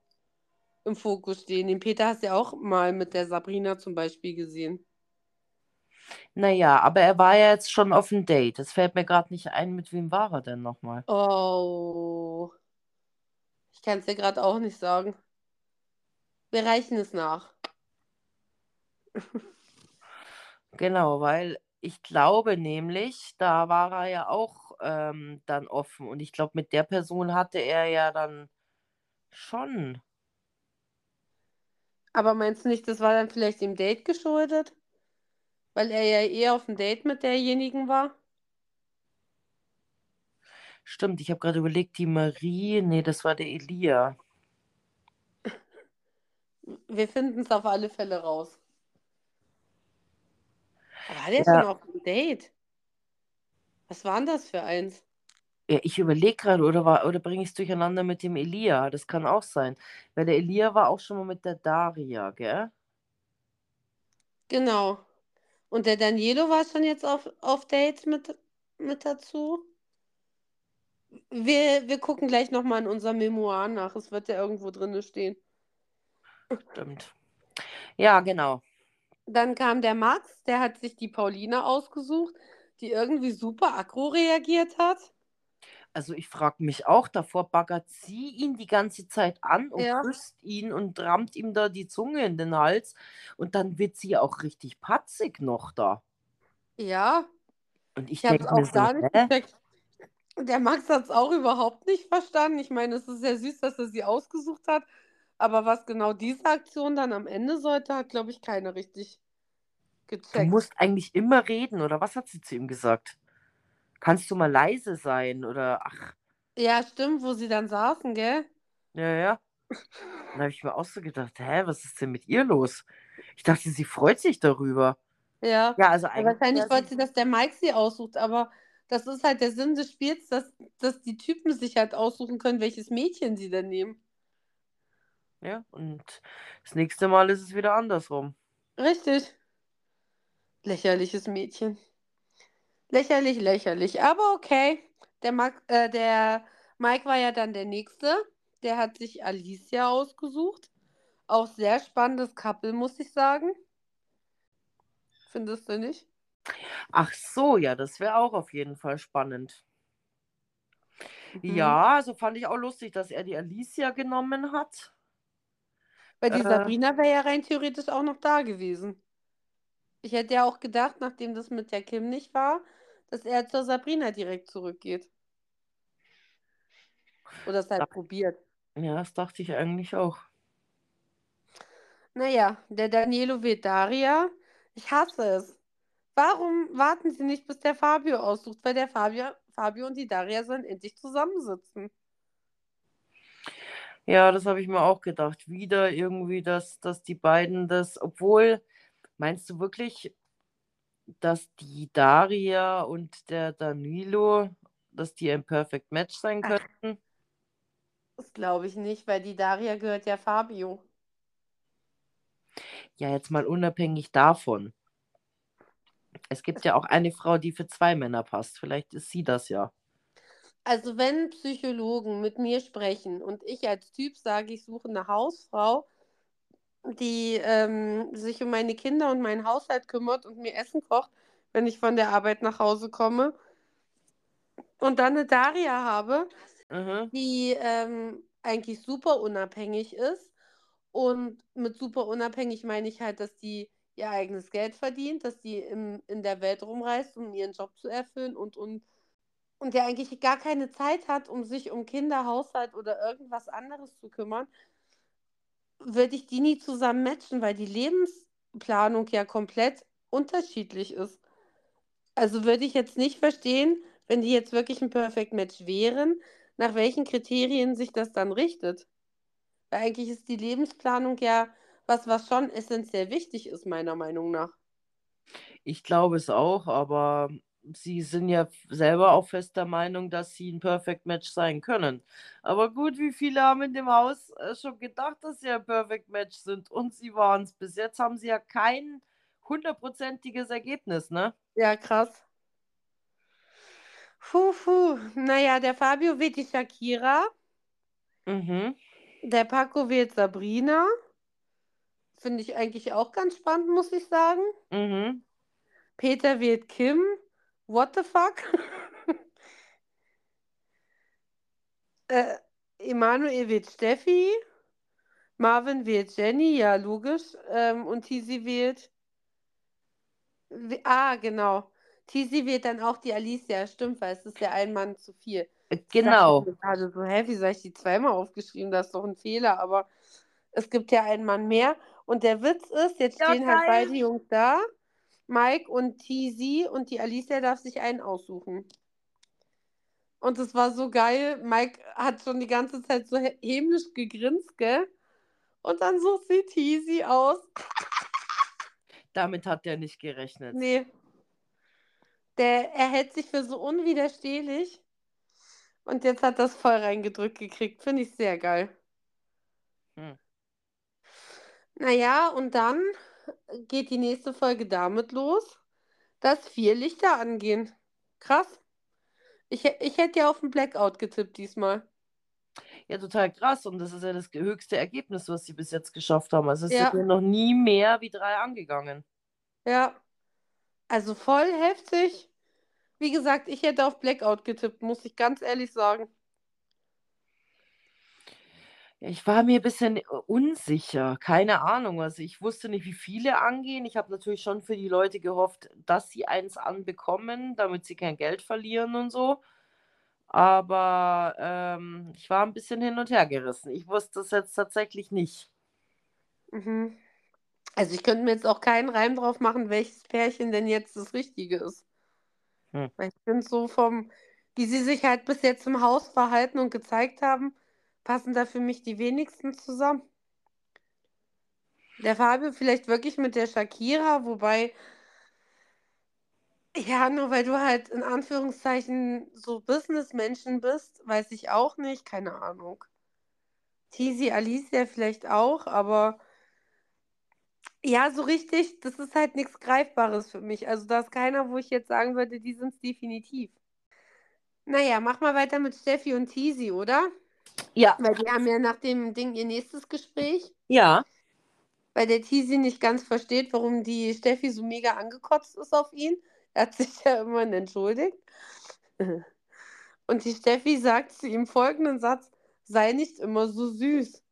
im Fokus stehen. Den Peter hast du ja auch mal mit der Sabrina zum Beispiel gesehen.
Naja, aber er war ja jetzt schon auf dem Date. Es fällt mir gerade nicht ein, mit wem war er denn nochmal?
Oh. Ich kann es dir gerade auch nicht sagen. Wir reichen es nach.
Genau, weil ich glaube nämlich, da war er ja auch ähm, dann offen. Und ich glaube, mit der Person hatte er ja dann schon.
Aber meinst du nicht, das war dann vielleicht dem Date geschuldet? Weil er ja eher auf dem Date mit derjenigen war?
Stimmt, ich habe gerade überlegt, die Marie, nee, das war der Elia.
Wir finden es auf alle Fälle raus. War der
Ja.
schon auf dem Date? Was war denn das für eins?
Ja, ich überlege gerade, oder, war- oder bringe ich es durcheinander mit dem Elia? Das kann auch sein. Weil der Elia war auch schon mal mit der Daria, gell?
Genau. Und der Danielo war schon jetzt auf, auf Dates mit, mit dazu? Wir, wir gucken gleich nochmal in unser Memoir nach. Es wird ja irgendwo drin stehen.
Stimmt. Ja, genau.
Dann kam der Max, der hat sich die Pauline ausgesucht, die irgendwie super aggro reagiert hat.
Also ich frage mich auch, davor baggert sie ihn die ganze Zeit an und
Ja.
küsst ihn und rammt ihm da die Zunge in den Hals. Und dann wird sie auch richtig patzig noch da.
Ja,
Und ich
ich habe es
denke mir
auch
so,
gar nicht
hä?
Der Max hat es auch überhaupt nicht verstanden. Ich meine, es ist sehr süß, dass er sie ausgesucht hat. Aber was genau diese Aktion dann am Ende sollte, hat, glaube ich, keiner richtig
Du
gecheckt.
musst eigentlich immer reden, oder was hat sie zu ihm gesagt? Kannst du mal leise sein? Oder ach,
Ja, stimmt, wo sie dann saßen, gell?
ja, ja. Dann habe ich mir auch so gedacht, hä, was ist denn mit ihr los? Ich dachte, sie freut sich darüber.
Ja.
Ja, also eigentlich
wahrscheinlich wollte
sie,
sie, dass der Mike sie aussucht, aber das ist halt der Sinn des Spiels, dass, dass die Typen sich halt aussuchen können, welches Mädchen sie dann nehmen.
ja, und das nächste Mal ist es wieder andersrum.
Richtig. Lächerliches Mädchen. Lächerlich, lächerlich. Aber okay. Der, Max, äh, der Mike war ja dann der Nächste. Der hat sich Alicia ausgesucht. Auch sehr spannendes Couple, muss ich sagen. Findest du nicht?
Ach so, ja, das wäre auch auf jeden Fall spannend.
Mhm.
Ja, also fand ich auch lustig, dass er die Alicia genommen hat.
Weil die
Äh.
Sabrina wäre ja rein theoretisch auch noch da gewesen. Ich hätte ja auch gedacht, nachdem das mit der Kim nicht war, dass er zur Sabrina direkt zurückgeht. Oder es halt
Ja.
probiert.
Ja, das dachte ich eigentlich auch.
Naja, der Danielo wählt Daria. Ich hasse es. Warum warten sie nicht, bis der Fabio aussucht? Weil der Fabio, Fabio und die Daria sollen endlich zusammensitzen.
Ja, das habe ich mir auch gedacht. Wieder irgendwie, dass, dass die beiden das, obwohl, meinst du wirklich, dass die Daria und der Danilo, dass die ein Perfect Match sein könnten?
Das glaube ich nicht, weil die Daria gehört ja Fabio.
Ja, jetzt mal unabhängig davon. Es gibt ja auch eine Frau, die für zwei Männer passt. Vielleicht ist sie das ja.
Also wenn Psychologen mit mir sprechen und ich als Typ sage, ich suche eine Hausfrau, die ähm, sich um meine Kinder und meinen Haushalt kümmert und mir Essen kocht, wenn ich von der Arbeit nach Hause komme, und dann eine Daria habe,
Mhm.
die ähm, eigentlich super unabhängig ist. Und mit super unabhängig meine ich halt, dass die ihr eigenes Geld verdient, dass die im, in der Welt rumreist, um ihren Job zu erfüllen und, und, und der eigentlich gar keine Zeit hat, um sich um Kinder, Haushalt oder irgendwas anderes zu kümmern, würde ich die nie zusammen matchen, weil die Lebensplanung ja komplett unterschiedlich ist. Also würde ich jetzt nicht verstehen, wenn die jetzt wirklich ein Perfect Match wären, nach welchen Kriterien sich das dann richtet. Weil eigentlich ist die Lebensplanung ja was, was schon essentiell wichtig ist, meiner Meinung nach.
Ich glaube es auch, aber sie sind ja selber auch fest der Meinung, dass sie ein Perfect Match sein können. Aber gut, wie viele haben in dem Haus äh, schon gedacht, dass sie ein Perfect Match sind und sie waren es. Bis jetzt haben sie ja kein hundertprozentiges Ergebnis, ne?
Ja, krass. Puh, puh. Naja, der Fabio wählt die Shakira.
Mhm.
Der Paco wählt Sabrina. Finde ich eigentlich auch ganz spannend, muss ich sagen.
Mhm.
Peter wählt Kim. What the fuck? äh, Emanuel wählt Steffi. Marvin wählt Jenny, ja, logisch. Ähm, und Tizi wählt. Ah, genau. Tizi wählt dann auch die Alicia, stimmt, weil es ist ja ein Mann zu viel.
Äh,
Ich
Genau.
mir gerade so, hä, wie soll ich die zweimal aufgeschrieben? Das ist doch ein Fehler, aber es gibt ja einen Mann mehr. Und der Witz ist, jetzt stehen halt beide Jungs da, Mike und Tizi, und die Alicia darf sich einen aussuchen. Und es war so geil. Mike hat schon die ganze Zeit so hä- hämisch gegrinst, gell? Und dann sucht sie Tizi aus.
Damit hat er nicht gerechnet.
Nee. Der, er hält sich für so unwiderstehlich. Und jetzt hat das voll reingedrückt gekriegt. Finde ich sehr geil.
Hm.
Naja, und dann geht die nächste Folge damit los, dass vier Lichter angehen. Krass. Ich, ich hätte ja auf den Blackout getippt diesmal.
Ja, total krass. Und das ist ja das höchste Ergebnis, was sie bis jetzt geschafft haben. Also es
Ja.
sind ja noch nie mehr wie drei angegangen.
Ja. Also voll heftig. Wie gesagt, ich hätte auf Blackout getippt, muss ich ganz ehrlich sagen.
Ich war mir ein bisschen äh, unsicher. Keine Ahnung. Also ich wusste nicht, wie viele angehen. Ich habe natürlich schon für die Leute gehofft, dass sie eins anbekommen, damit sie kein Geld verlieren und so. Aber ähm, ich war ein bisschen hin und her gerissen. Ich wusste es jetzt tatsächlich nicht.
Mhm. Also ich könnte mir jetzt auch keinen Reim drauf machen, welches Pärchen denn jetzt das Richtige ist.
Hm.
Ich finde so vom, wie sie sich halt bis jetzt im Haus verhalten und gezeigt haben, passen da für mich die wenigsten zusammen. Der Fabio vielleicht wirklich mit der Shakira, wobei, ja, nur weil du halt in Anführungszeichen so Businessmenschen bist, weiß ich auch nicht, keine Ahnung. Tizi, Alicia vielleicht auch, aber ja, so richtig, das ist halt nichts Greifbares für mich. Also da ist keiner, wo ich jetzt sagen würde, die sind es definitiv. Naja, mach mal weiter mit Steffi und Tizi, oder?
Ja,
Weil die haben ja nach dem Ding ihr nächstes Gespräch,
ja.
weil der Tizi nicht ganz versteht, warum die Steffi so mega angekotzt ist auf ihn. Er hat sich ja immerhin entschuldigt. Und die Steffi sagt zu ihm folgenden Satz: Sei nicht immer so süß.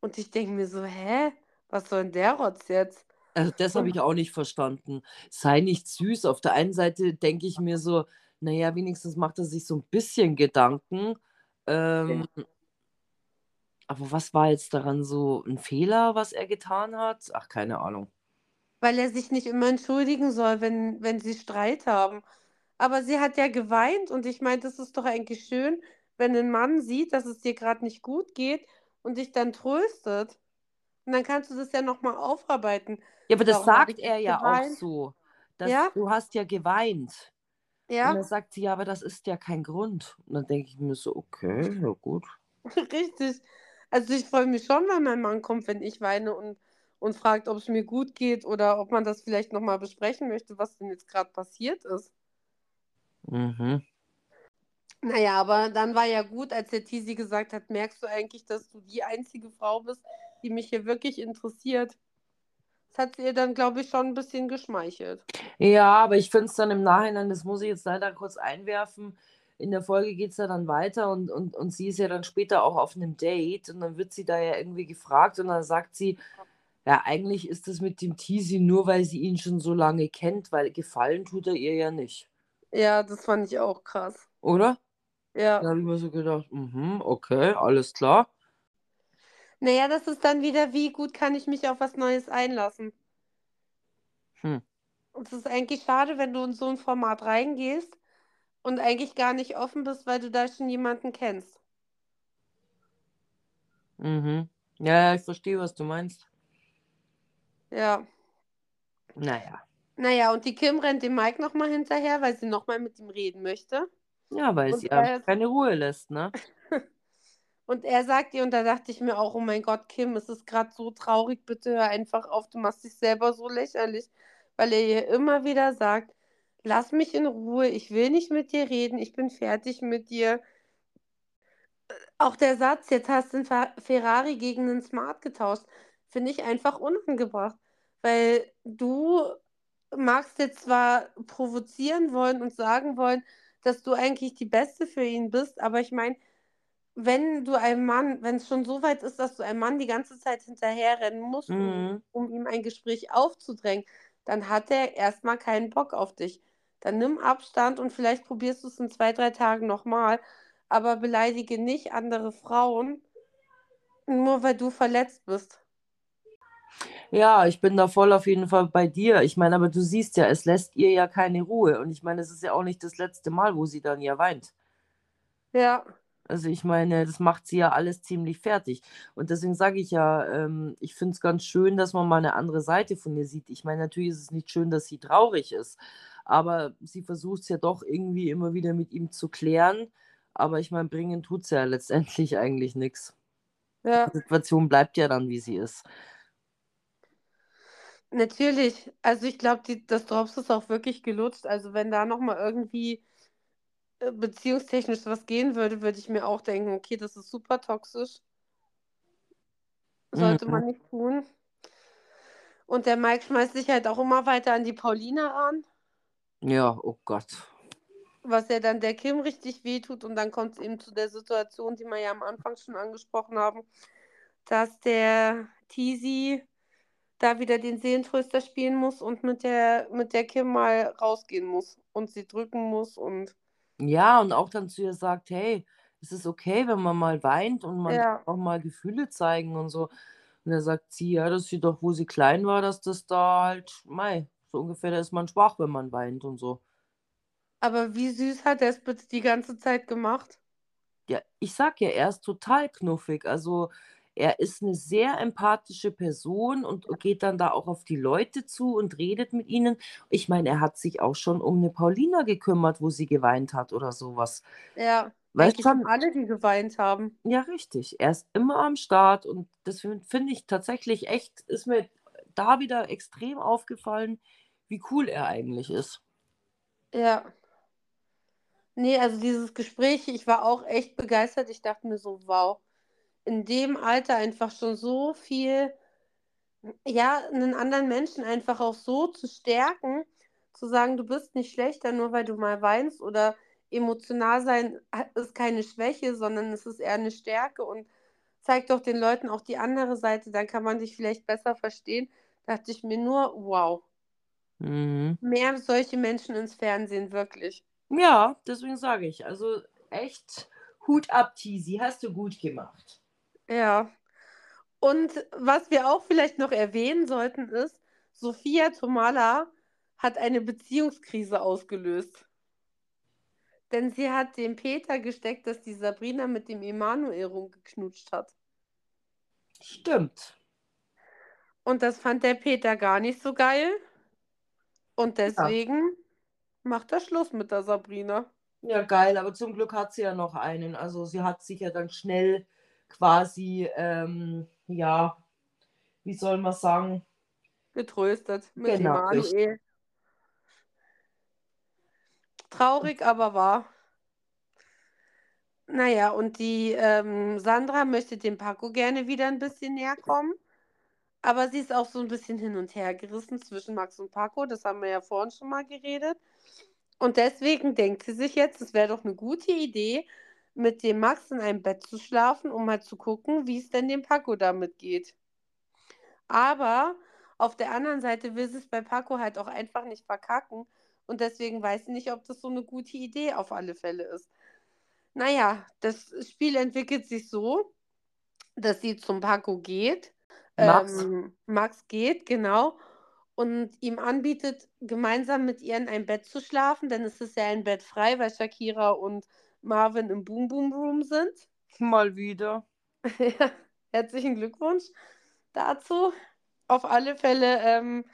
Und ich denke mir so: Hä? Was soll denn der Rotz jetzt?
Also das habe ich auch nicht verstanden. Sei nicht süß. Auf der einen Seite denke ich mir so, naja, wenigstens macht er sich so ein bisschen Gedanken. Ähm, aber was war jetzt daran so ein Fehler, was er getan hat? Ach, keine Ahnung.
Weil er sich nicht immer entschuldigen soll, wenn, wenn sie Streit haben. Aber sie hat ja geweint und ich meine, das ist doch eigentlich schön, wenn ein Mann sieht, dass es dir gerade nicht gut geht und dich dann tröstet. Und dann kannst du das ja nochmal aufarbeiten.
Ja, aber das
Warum
sagt er ja auch
geweint?
so. Dass
Ja?
Du hast ja geweint. Und
Ja,
dann sagt sie, ja, aber das ist ja kein Grund. Und dann denke ich mir so, okay, ja gut.
richtig. Also ich freue mich schon, wenn mein Mann kommt, wenn ich weine und, und fragt, ob es mir gut geht oder ob man das vielleicht nochmal besprechen möchte, was denn jetzt gerade passiert ist.
Mhm.
Naja, aber dann war ja gut, als der Tizi gesagt hat, merkst du eigentlich, dass du die einzige Frau bist, die mich hier wirklich interessiert. Das hat ihr dann, glaube ich, schon ein bisschen geschmeichelt.
Ja, aber ich finde es dann im Nachhinein, das muss ich jetzt leider kurz einwerfen. In der Folge geht es ja dann weiter und, und, und sie ist ja dann später auch auf einem Date und dann wird sie da ja irgendwie gefragt und dann sagt sie, ja, eigentlich ist das mit dem Teasy nur, weil sie ihn schon so lange kennt, weil gefallen tut er ihr ja nicht.
Ja, das fand ich auch krass.
Oder?
Ja.
Da habe ich mir so gedacht, mhm, okay, alles klar.
Naja, das ist dann wieder, wie gut kann ich mich auf was Neues einlassen.
Hm.
Und es ist eigentlich schade, wenn du in so ein Format reingehst und eigentlich gar nicht offen bist, weil du da schon jemanden kennst.
Mhm. Ja, ich verstehe, was du meinst.
Ja.
Naja.
Naja, und die Kim rennt dem Mike nochmal hinterher, weil sie nochmal mit ihm reden möchte.
Ja, weil
Und
sie
er
keine Ruhe lässt, ne?
Und er sagt ihr, und da dachte ich mir auch, oh mein Gott, Kim, es ist gerade so traurig, bitte hör einfach auf, du machst dich selber so lächerlich, weil er ihr immer wieder sagt, lass mich in Ruhe, ich will nicht mit dir reden, ich bin fertig mit dir. Auch der Satz, jetzt hast du einen Fer Ferrari gegen einen Smart getauscht, finde ich einfach unangebracht, weil du magst jetzt zwar provozieren wollen und sagen wollen, dass du eigentlich die Beste für ihn bist, aber ich meine, wenn du einem Mann, wenn es schon so weit ist, dass du einem Mann die ganze Zeit hinterherrennen musst, um,
Mhm.
um ihm ein Gespräch aufzudrängen, dann hat er erstmal keinen Bock auf dich. Dann nimm Abstand und vielleicht probierst du es in zwei, drei Tagen nochmal, aber beleidige nicht andere Frauen, nur weil du verletzt bist.
Ja, ich bin da voll auf jeden Fall bei dir. Ich meine, aber du siehst ja, es lässt ihr ja keine Ruhe. Und ich meine, es ist ja auch nicht das letzte Mal, wo sie dann ja weint.
Ja,
Also ich meine, das macht sie ja alles ziemlich fertig. Und deswegen sage ich ja, ähm, ich finde es ganz schön, dass man mal eine andere Seite von ihr sieht. Ich meine, natürlich ist es nicht schön, dass sie traurig ist, aber sie versucht es ja doch irgendwie immer wieder mit ihm zu klären. Aber ich meine, bringen tut es ja letztendlich eigentlich nichts.
ja,
Die Situation bleibt ja dann, wie sie ist.
natürlich. Also ich glaube, das Drops ist auch wirklich gelutscht. Also wenn da nochmal irgendwie äh, beziehungstechnisch was gehen würde, würde ich mir auch denken, okay, das ist super toxisch. Sollte
Mhm.
man nicht tun. Und der Mike schmeißt sich halt auch immer weiter an die Paulina ran,
Ja, oh Gott.
was ja dann der Kim richtig wehtut. Und dann kommt es eben zu der Situation, die wir ja am Anfang schon angesprochen haben, dass der Teasy da wieder den Seelentröster spielen muss und mit der, mit der Kim mal rausgehen muss und sie drücken muss und
Ja, und auch dann zu ihr sagt, hey, es ist okay, wenn man mal weint und man
ja.
auch mal Gefühle zeigen und so. Und da sagt sie, ja, dass sie doch, wo sie klein war, dass das da halt, mei, so ungefähr, da ist man schwach, wenn man weint und so.
Aber wie süß hat er es bitte die ganze Zeit gemacht?
Ja, ich sag ja, er ist total knuffig. Also er ist eine sehr empathische Person und geht dann da auch auf die Leute zu und redet mit ihnen. Ich meine, er hat sich auch schon um eine Paulina gekümmert, wo sie geweint hat oder sowas.
Ja,
Weißt schon,
alle, die geweint haben.
Ja, richtig. Er ist immer am Start und das fin finde ich tatsächlich echt ist mir da wieder extrem aufgefallen, wie cool er eigentlich ist.
Ja. Nee, also dieses Gespräch, ich war auch echt begeistert. Ich dachte mir so, wow, in dem Alter einfach schon so viel, ja, einen anderen Menschen einfach auch so zu stärken, zu sagen, du bist nicht schlechter, nur weil du mal weinst oder emotional sein ist keine Schwäche, sondern es ist eher eine Stärke und zeigt doch den Leuten auch die andere Seite, dann kann man dich vielleicht besser verstehen. Dachte ich mir nur, wow,
Mhm.
mehr solche Menschen ins Fernsehen, wirklich.
Ja, deswegen sage ich, also echt Hut ab, Tizi, hast du gut gemacht.
Ja. Und was wir auch vielleicht noch erwähnen sollten, ist, Sophia Tomala hat eine Beziehungskrise ausgelöst. Denn sie hat dem Peter gesteckt, dass die Sabrina mit dem Emanuel rumgeknutscht hat.
Stimmt.
Und das fand der Peter gar nicht so geil. Und
Ja.
deswegen macht er Schluss mit der Sabrina.
Ja, geil, aber zum Glück hat sie ja noch einen. Also sie hat sich ja dann schnell quasi, ähm, ja, wie soll man sagen,
Getröstet mit
genau.
Emanuel. Traurig, aber wahr. Naja, und die ähm, Sandra möchte dem Paco gerne wieder ein bisschen näher kommen. Aber sie ist auch so ein bisschen hin und her gerissen zwischen Max und Paco. Das haben wir ja vorhin schon mal geredet. Und deswegen denkt sie sich jetzt, es wäre doch eine gute Idee, mit dem Max in einem Bett zu schlafen, um mal zu gucken, wie es denn dem Paco damit geht. Aber auf der anderen Seite will sie es bei Paco halt auch einfach nicht verkacken. Und deswegen weiß sie nicht, ob das so eine gute Idee auf alle Fälle ist. Naja, das Spiel entwickelt sich so, dass sie zum Paco geht.
Max,
Ähm, Max geht, genau. Und ihm anbietet, gemeinsam mit ihr in ein Bett zu schlafen, denn es ist ja ein Bett frei, weil Shakira und Marvin im Boom Boom Room sind.
mal wieder.
Ja, herzlichen Glückwunsch dazu. Auf alle Fälle ähm,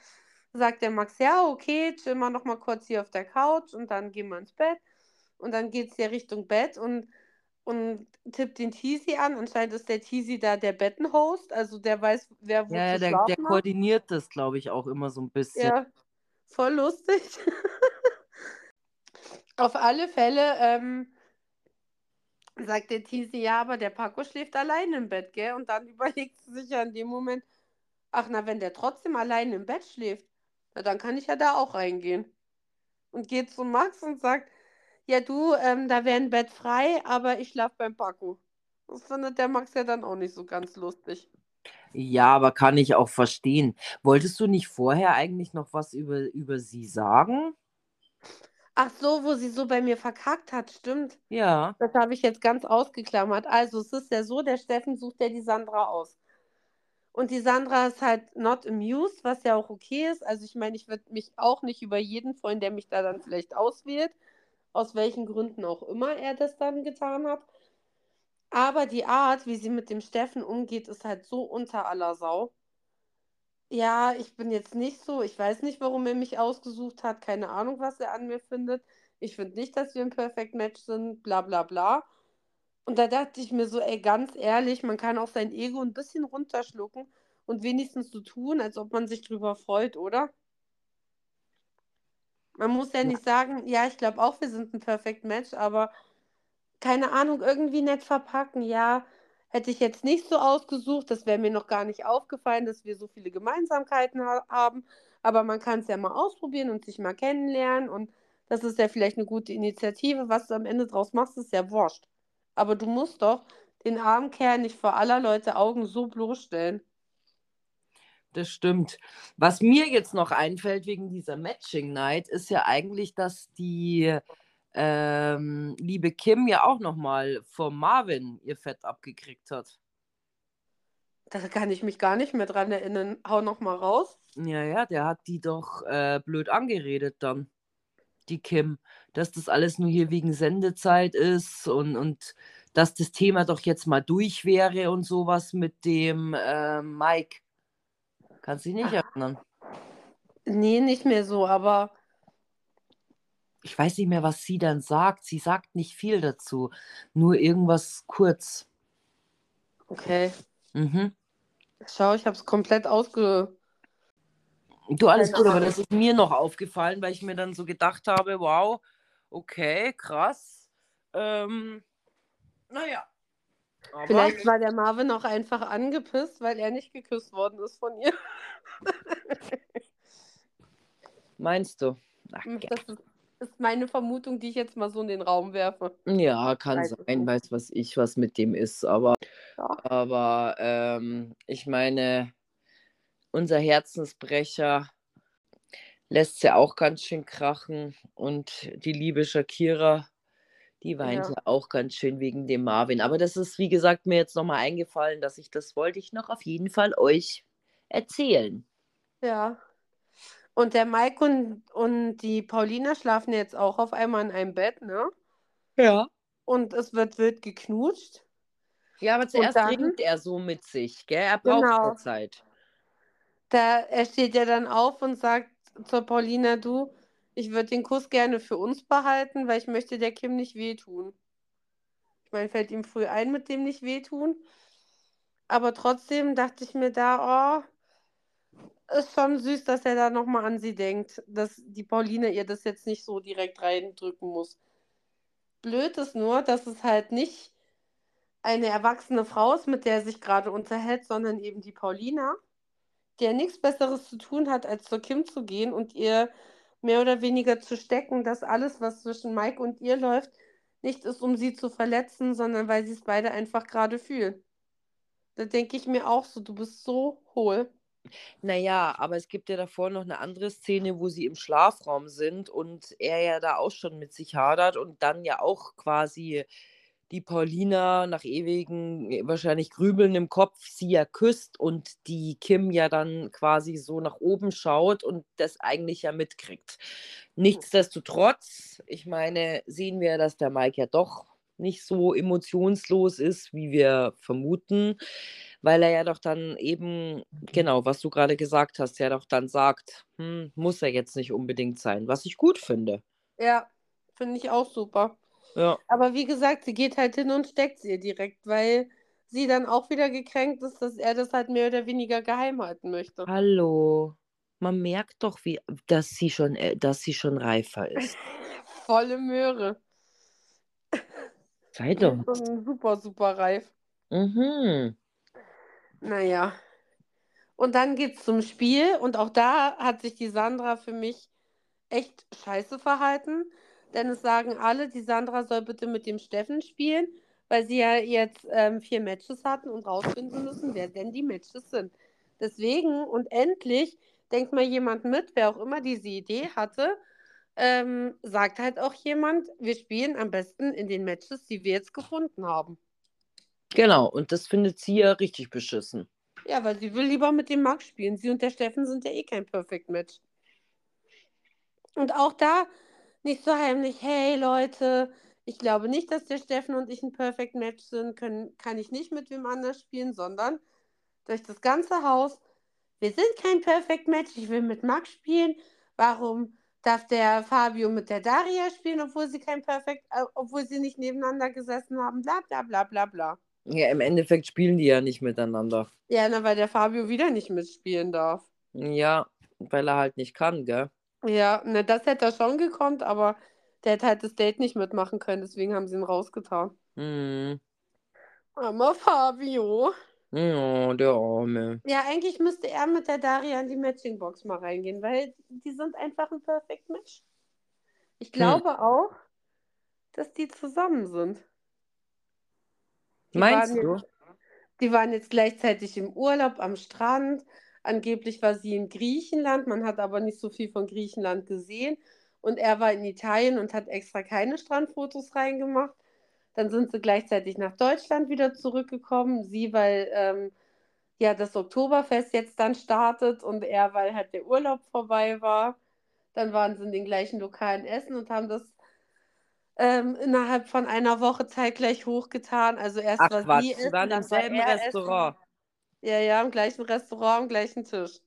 sagt der Max, ja, okay, chill mal noch mal kurz hier auf der Couch und dann gehen wir ins Bett. Und dann geht es ja Richtung Bett und, und tippt den Teasy an. Anscheinend ist der Teasy da der Bettenhost, also der weiß, wer wo
Ja, ja,
zu
der, der
schlafen hat.
koordiniert das, glaube ich, auch immer so ein bisschen.
Ja, voll lustig. Auf alle Fälle ähm, sagt der Tisi, ja, aber der Paco schläft allein im Bett, gell? Und dann überlegt sie sich ja in dem Moment, ach na, wenn der trotzdem allein im Bett schläft, na dann kann ich ja da auch reingehen. Und geht zu Max und sagt, ja du, ähm, da wäre ein Bett frei, aber ich schlafe beim Paco. Das findet der Max ja dann auch nicht so ganz lustig.
Ja, aber kann ich auch verstehen. Wolltest du nicht vorher eigentlich noch was über, über sie sagen?
Ach so, wo sie so bei mir verkackt hat, stimmt.
Ja.
Das habe ich jetzt ganz ausgeklammert. Also, es ist ja so, der Steffen sucht ja die Sandra aus. Und die Sandra ist halt not amused, was ja auch okay ist. Also, ich meine, ich würde mich auch nicht über jeden freuen, der mich da dann vielleicht auswählt. Aus welchen Gründen auch immer er das dann getan hat. Aber die Art, wie sie mit dem Steffen umgeht, ist halt so unter aller Sau. Ja, ich bin jetzt nicht so, ich weiß nicht, warum er mich ausgesucht hat, keine Ahnung, was er an mir findet. Ich finde nicht, dass wir ein Perfect Match sind, bla bla bla. Und da dachte ich mir so, ey, ganz ehrlich, man kann auch sein Ego ein bisschen runterschlucken und wenigstens so tun, als ob man sich drüber freut, oder? Man muss ja nicht sagen, ja, ich glaube auch, wir sind ein Perfect Match, aber keine Ahnung, irgendwie nett verpacken. Ja, hätte ich jetzt nicht so ausgesucht. Das wäre mir noch gar nicht aufgefallen, dass wir so viele Gemeinsamkeiten ha haben. Aber man kann es ja mal ausprobieren und sich mal kennenlernen. Und das ist ja vielleicht eine gute Initiative. Was du am Ende draus machst, ist ja wurscht. Aber du musst doch den armen Kerl nicht vor aller Leute Augen so bloßstellen.
Das stimmt. Was mir jetzt noch einfällt wegen dieser Matching Night, ist ja eigentlich, dass die ähm, liebe Kim ja auch nochmal vom Marvin ihr Fett abgekriegt hat.
Da kann ich mich gar nicht mehr dran erinnern. Hau nochmal raus.
Ja, ja, der hat die doch äh, blöd angeredet dann, die Kim, dass das alles nur hier wegen Sendezeit ist und, und dass das Thema doch jetzt mal durch wäre und sowas mit dem äh, Mike. Kannst du dich nicht erinnern?
Nee, nicht mehr so, aber
ich weiß nicht mehr, was sie dann sagt. Sie sagt nicht viel dazu, nur irgendwas kurz.
Okay.
Mhm.
Schau, ich habe es komplett ausge.
Du, alles gut, aber das ist mir noch aufgefallen, weil ich mir dann so gedacht habe, wow, okay, krass. Ähm, naja.
Aber Vielleicht war der Marvin auch einfach angepisst, weil er nicht geküsst worden ist von ihr.
Meinst du?
Ach, das ist ist meine Vermutung, die ich jetzt mal so in den Raum werfe.
Ja, kann weiß sein, weiß was ich, was mit dem ist. Aber, ja. aber ähm, ich meine, unser Herzensbrecher lässt ja auch ganz schön krachen. Und die liebe Shakira, die weint ja. auch ganz schön wegen dem Marvin. Aber das ist, wie gesagt, mir jetzt nochmal eingefallen, dass ich das wollte ich noch auf jeden Fall euch erzählen.
Ja, und der Mike und, und die Paulina schlafen jetzt auch auf einmal in einem Bett, ne?
Ja.
Und es wird wild geknutscht.
Ja, aber zuerst dann, trinkt er so mit sich, gell? Er braucht genau, Zeit.
Da, er steht ja dann auf und sagt zur Paulina, du, ich würde den Kuss gerne für uns behalten, weil ich möchte der Kim nicht wehtun. Ich meine, fällt ihm früh ein mit dem nicht wehtun. Aber trotzdem dachte ich mir da, oh, ist schon süß, dass er da nochmal an sie denkt, dass die Pauline ihr das jetzt nicht so direkt reindrücken muss. Blöd ist nur, dass es halt nicht eine erwachsene Frau ist, mit der er sich gerade unterhält, sondern eben die Paulina, der nichts Besseres zu tun hat, als zur Kim zu gehen und ihr mehr oder weniger zu stecken, dass alles, was zwischen Mike und ihr läuft, nicht ist, um sie zu verletzen, sondern weil sie es beide einfach gerade fühlen. Da denke ich mir auch so, du bist so hohl.
Naja, aber es gibt ja davor noch eine andere Szene, wo sie im Schlafraum sind und er ja da auch schon mit sich hadert und dann ja auch quasi die Paulina nach ewigen, äh, wahrscheinlich Grübeln im Kopf sie ja küsst und die Kim ja dann quasi so nach oben schaut und das eigentlich ja mitkriegt. Hm. Nichtsdestotrotz, ich meine, sehen wir, dass der Mike ja doch nicht so emotionslos ist, wie wir vermuten weil er ja doch dann eben, genau, was du gerade gesagt hast, ja doch dann sagt, hm, muss er jetzt nicht unbedingt sein, was ich gut finde.
Ja, finde ich auch super.
Ja.
Aber wie gesagt, sie geht halt hin und steckt sie direkt, weil sie dann auch wieder gekränkt ist, dass er das halt mehr oder weniger geheim halten möchte.
Hallo. Man merkt doch, wie, dass sie schon, äh, dass sie schon reifer ist.
Volle Möhre.
Sei doch.
super, super reif.
Mhm.
Naja. Und dann geht's zum Spiel und auch da hat sich die Sandra für mich echt scheiße verhalten. Denn es sagen alle, die Sandra soll bitte mit dem Steffen spielen, weil sie ja jetzt ähm, vier Matches hatten und rausfinden müssen, wer denn die Matches sind. Deswegen und endlich denkt mal jemand mit, wer auch immer diese Idee hatte, ähm, sagt halt auch jemand, wir spielen am besten in den Matches, die wir jetzt gefunden haben.
Genau, und das findet sie ja richtig beschissen.
Ja, weil sie will lieber mit dem Max spielen. Sie und der Steffen sind ja eh kein Perfect Match. Und auch da nicht so heimlich, hey Leute, ich glaube nicht, dass der Steffen und ich ein Perfect Match sind, können, kann ich nicht mit wem anders spielen, sondern durch das ganze Haus, wir sind kein Perfect Match, ich will mit Max spielen. Warum darf der Fabio mit der Daria spielen, obwohl sie kein Perfect, äh, obwohl sie nicht nebeneinander gesessen haben, bla bla bla bla bla.
Ja, im Endeffekt spielen die ja nicht miteinander.
Ja, na, weil der Fabio wieder nicht mitspielen darf.
Ja, weil er halt nicht kann, gell?
Ja, ne, das hätte er schon gekonnt, aber der hätte halt das Date nicht mitmachen können, deswegen haben sie ihn rausgetan.
Mhm.
Armer Fabio.
Ja, der Arme.
Ja, eigentlich müsste er mit der Daria in die Matchingbox mal reingehen, weil die sind einfach ein Perfect Match. Ich glaube auch, dass die zusammen sind. Die
Meinst du?
Jetzt, die waren jetzt gleichzeitig im Urlaub am Strand. Angeblich war sie in Griechenland, man hat aber nicht so viel von Griechenland gesehen. Und er war in Italien und hat extra keine Strandfotos reingemacht. Dann sind sie gleichzeitig nach Deutschland wieder zurückgekommen. Sie, weil ähm, ja das Oktoberfest jetzt dann startet und er, weil halt der Urlaub vorbei war. Dann waren sie in den gleichen lokalen Essen und haben das ähm, innerhalb von einer Woche zeitgleich hochgetan. Also erst
Ach
war
Quatsch,
sie essen, dann war
selben
er
Restaurant.
Essen. Ja, ja, im gleichen Restaurant, am gleichen Tisch.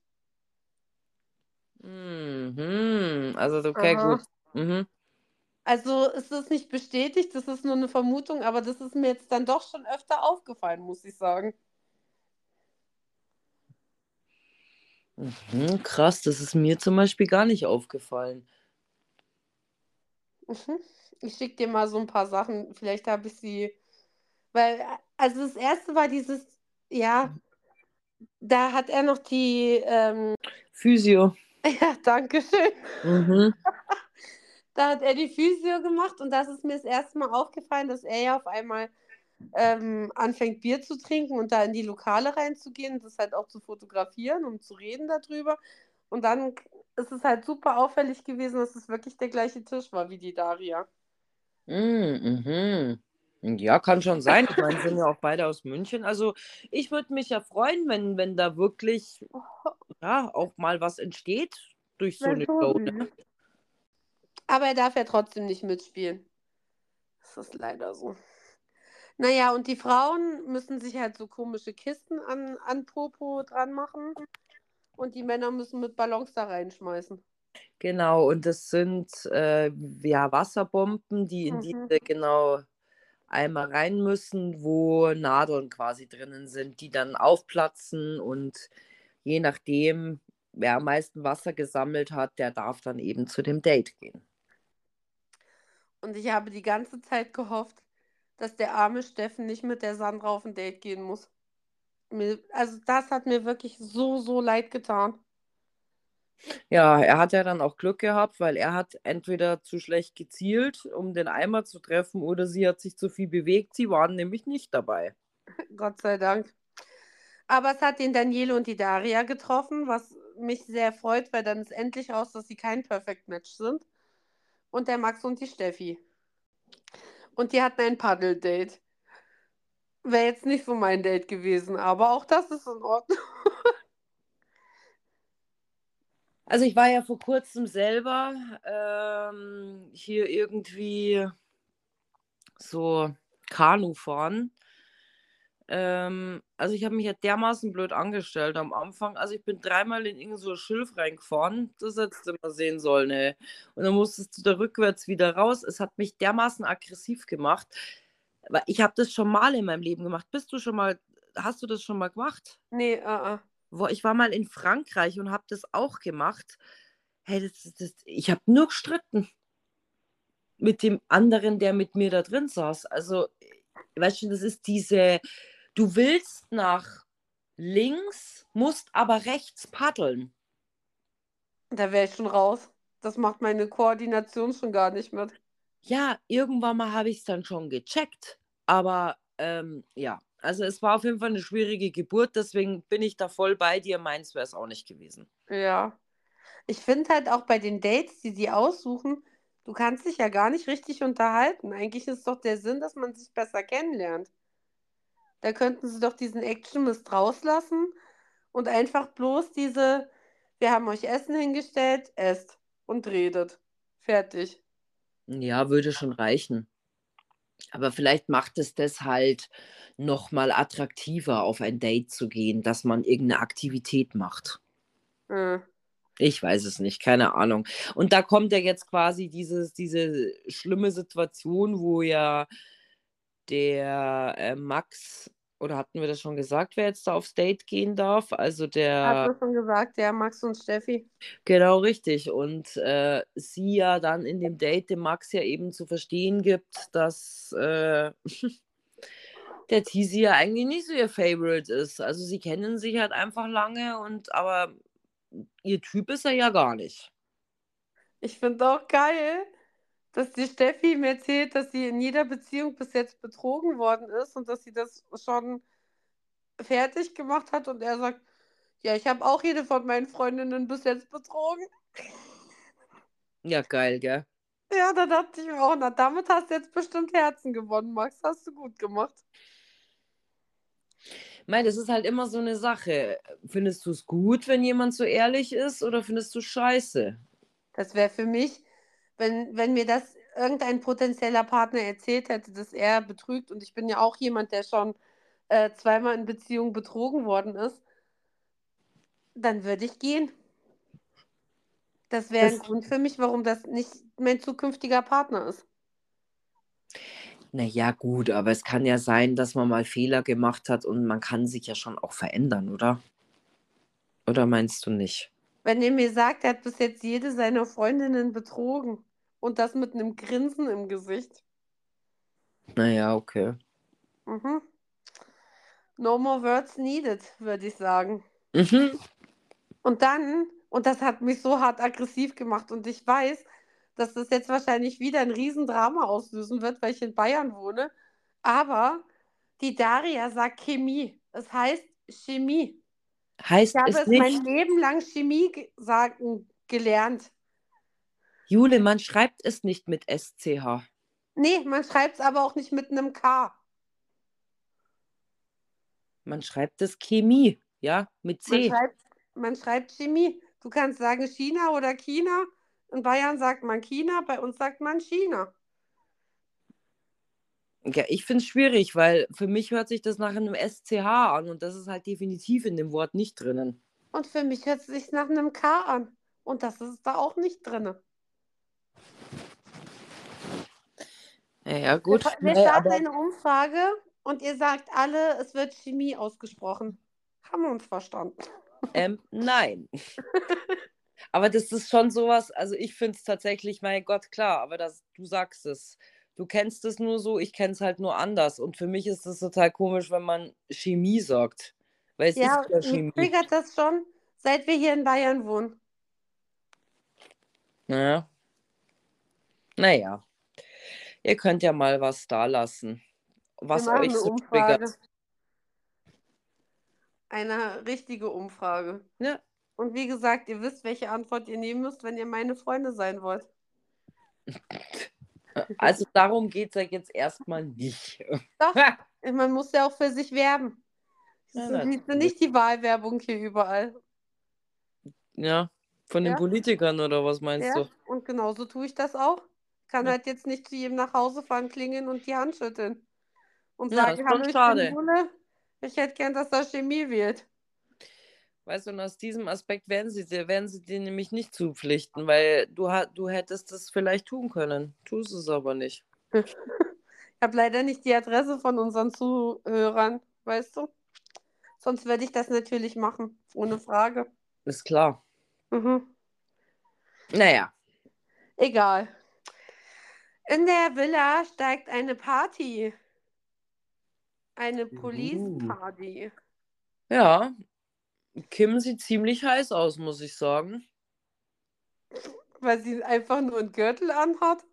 Mhm. Also, okay,
Aha.
gut. Mhm.
Also es ist nicht bestätigt, das ist nur eine Vermutung, aber das ist mir jetzt dann doch schon öfter aufgefallen, muss ich sagen.
Mhm, krass, das ist mir zum Beispiel gar nicht aufgefallen.
Mhm. Ich schicke dir mal so ein paar Sachen, vielleicht habe ich sie, weil, also das erste war dieses, ja, da hat er noch die, ähm,
Physio.
ja, danke schön.
Mhm.
Da hat er die Physio gemacht und das ist mir das erste Mal aufgefallen, dass er ja auf einmal ähm, anfängt, Bier zu trinken und da in die Lokale reinzugehen und das halt auch zu fotografieren, um zu reden darüber. Und dann ist es halt super auffällig gewesen, dass es wirklich der gleiche Tisch war wie die Daria.
Mhm. Ja, kann schon sein. Ich meine, sind ja auch beide aus München. Also ich würde mich ja freuen, wenn, wenn da wirklich ja, auch mal was entsteht durch so eine Show. Ne?
Aber er darf ja trotzdem nicht mitspielen. Das ist leider so. Naja, und die Frauen müssen sich halt so komische Kisten an, an Popo dran machen. Und die Männer müssen mit Ballons da reinschmeißen.
Genau, und das sind äh, ja Wasserbomben, die in
Mhm.
diese genau einmal rein müssen, wo Nadeln quasi drinnen sind, die dann aufplatzen und je nachdem, wer am meisten Wasser gesammelt hat, der darf dann eben zu dem Date gehen.
Und ich habe die ganze Zeit gehofft, dass der arme Steffen nicht mit der Sandra auf ein Date gehen muss. Also das hat mir wirklich so, so leid getan.
Ja, er hat ja dann auch Glück gehabt, weil er hat entweder zu schlecht gezielt, um den Eimer zu treffen, oder sie hat sich zu viel bewegt. Sie waren nämlich nicht dabei.
Gott sei Dank. Aber es hat den Daniele und die Daria getroffen, was mich sehr freut, weil dann ist endlich raus, dass sie kein Perfect Match sind. Und der Max und die Steffi. Und die hatten ein Paddel-Date. Wäre jetzt nicht so mein Date gewesen, aber auch das ist in Ordnung.
Also ich war ja vor kurzem selber ähm, hier irgendwie so Kanu fahren. Ähm, also ich habe mich ja dermaßen blöd angestellt am Anfang. Also ich bin dreimal in irgend so Schilf reingefahren. Das hättest du mal sehen sollen, ey. Und dann musstest du da rückwärts wieder raus. Es hat mich dermaßen aggressiv gemacht. Ich habe das schon mal in meinem Leben gemacht. Bist du schon mal, hast du das schon mal gemacht?
Nee, äh, äh.
Wo, ich war mal in Frankreich und habe das auch gemacht. Hey, das, das, ich habe nur gestritten. mit dem anderen, der mit mir da drin saß. Also, weißt du, das ist diese, du willst nach links, musst aber rechts paddeln.
Da wäre ich schon raus. Das macht meine Koordination schon gar nicht mit.
Ja, irgendwann mal habe ich es dann schon gecheckt. Aber ähm, ja, also es war auf jeden Fall eine schwierige Geburt, deswegen bin ich da voll bei dir. Meins wäre es auch nicht gewesen.
Ja. Ich finde halt auch bei den Dates, die sie aussuchen, du kannst dich ja gar nicht richtig unterhalten. Eigentlich ist doch der Sinn, dass man sich besser kennenlernt. Da könnten sie doch diesen Action-Mist rauslassen und einfach bloß diese, wir haben euch Essen hingestellt, esst und redet. Fertig.
Ja, würde schon reichen. Aber vielleicht macht es das halt nochmal attraktiver, auf ein Date zu gehen, dass man irgendeine Aktivität macht.
Hm.
Ich weiß es nicht, keine Ahnung. Und da kommt ja jetzt quasi dieses, diese schlimme Situation, wo ja der äh, Max, oder hatten wir das schon gesagt, wer jetzt da aufs Date gehen darf? Also der.
Hat man schon gesagt, ja, Max und Steffi.
Genau, richtig. Und äh, sie ja dann in dem Date dem Max ja eben zu verstehen gibt, dass äh, der Tizi ja eigentlich nicht so ihr Favorite ist. Also sie kennen sich halt einfach lange und aber ihr Typ ist er ja gar nicht.
Ich finde auch geil, dass die Steffi mir erzählt, dass sie in jeder Beziehung bis jetzt betrogen worden ist und dass sie das schon fertig gemacht hat und er sagt, ja, ich habe auch jede von meinen Freundinnen bis jetzt betrogen.
Ja, geil, gell?
Ja, da dachte ich mir auch, na, damit hast du jetzt bestimmt Herzen gewonnen, Max. Hast du gut gemacht.
Mei, das ist halt immer so eine Sache. Findest du es gut, wenn jemand so ehrlich ist oder findest du scheiße?
Das wäre für mich, wenn, wenn mir das irgendein potenzieller Partner erzählt hätte, dass er betrügt, und ich bin ja auch jemand, der schon äh, zweimal in Beziehung betrogen worden ist, dann würde ich gehen. Das wäre ein Grund für mich, warum das nicht mein zukünftiger Partner ist.
naja, gut, aber es kann ja sein, dass man mal Fehler gemacht hat und man kann sich ja schon auch verändern, oder? Oder meinst du nicht?
Wenn er mir sagt, er hat bis jetzt jede seiner Freundinnen betrogen und das mit einem Grinsen im Gesicht.
Naja, okay.
Mhm. No more words needed, würde ich sagen.
Mhm.
Und dann, und das hat mich so hart aggressiv gemacht und ich weiß, dass das jetzt wahrscheinlich wieder ein Riesendrama auslösen wird, weil ich in Bayern wohne. Aber die Daria sagt Chemie. Es heißt Chemie. Ich
Heißt
habe
es
es mein Leben lang Chemie ge sagen gelernt.
Jule, man schreibt es nicht mit SCH.
Nee, man schreibt es aber auch nicht mit einem K.
Man schreibt es Chemie, ja, mit
Man
C.
schreibt, man schreibt Chemie. Du kannst sagen China oder China. In Bayern sagt man China, bei uns sagt man China.
Ja, ich finde es schwierig, weil für mich hört sich das nach einem SCH an und das ist halt definitiv in dem Wort nicht drinnen.
Und für mich hört es sich nach einem K an. Und das ist da auch nicht drin.
Ja, ja,
Wir,
gut.
wir
Nee,
starten eine Umfrage und ihr sagt alle, es wird Chemie ausgesprochen. Haben wir uns verstanden?
ähm, nein. Aber das ist schon sowas, also ich finde es tatsächlich, mein Gott, klar, aber das, du sagst es. Du kennst es nur so, ich kenne es halt nur anders. Und für mich ist es total komisch, wenn man Chemie sagt. Weil es
Ja,
ist ja
mich
Chemie.
triggert das schon, seit wir hier in Bayern wohnen.
Ja. Naja. Ihr könnt ja mal was da lassen, was euch so triggert.
Eine richtige Umfrage.
Ja.
Und wie gesagt, ihr wisst, welche Antwort ihr nehmen müsst, wenn ihr meine Freunde sein wollt.
Also darum geht es ja jetzt erstmal nicht.
Doch, man muss ja auch für sich werben.
Ja,
Das ist
natürlich.
nicht die Wahlwerbung hier überall.
Ja, von den
Ja.
Politikern oder was meinst
Ja,
du?
und genauso tue ich das auch. Kann
Ja.
halt jetzt nicht zu jedem nach Hause fahren, klingeln und die Hand schütteln. Und
Ja,
sagen, hallo, ich bin Jule. Ich hätte gern, dass er Chemie wählt.
Weißt du, und aus diesem Aspekt werden sie dir, werden sie dir nämlich nicht zupflichten, weil du, du hättest das vielleicht tun können. Tust es aber nicht.
Ich habe leider nicht die Adresse von unseren Zuhörern, weißt du? Sonst würde ich das natürlich machen, ohne Frage.
Ist klar.
Mhm.
Naja,
Egal. In der Villa steigt eine Party. Eine
Uh.
Police Party.
Ja, Kim sieht ziemlich heiß aus, muss ich sagen.
Weil sie einfach nur einen Gürtel anhat.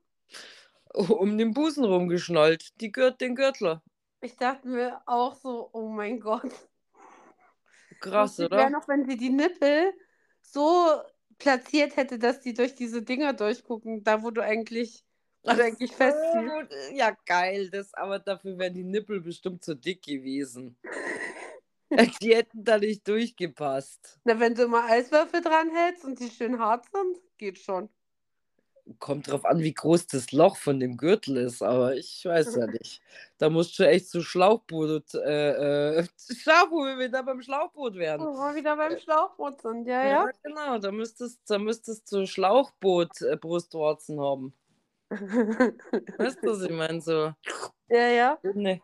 Um den Busen rumgeschnallt. Die Gürt, den Gürtler.
Ich dachte mir auch so, oh mein Gott.
Krass, oder?
wäre noch, wenn sie die Nippel so platziert hätte, dass die durch diese Dinger durchgucken, da wo du eigentlich, wo du eigentlich festziehst.
Ja, geil, das, aber dafür wären die Nippel bestimmt zu dick gewesen. die hätten da nicht durchgepasst.
Na, wenn du immer Eiswürfel dran hältst und die schön hart sind, geht schon.
Kommt drauf an, wie groß das Loch von dem Gürtel ist, aber ich weiß ja nicht. Da musst du echt zu Schlauchboot, äh, äh, Schlauchboot, wenn wir da beim Schlauchboot wären.
Wo wir wieder beim Schlauchboot sind, ja, ja.
genau, da müsstest, da müsstest du Schlauchboot äh, Brustwarzen haben. Weißt du, was ich meine? So,
ja, ja.
ne.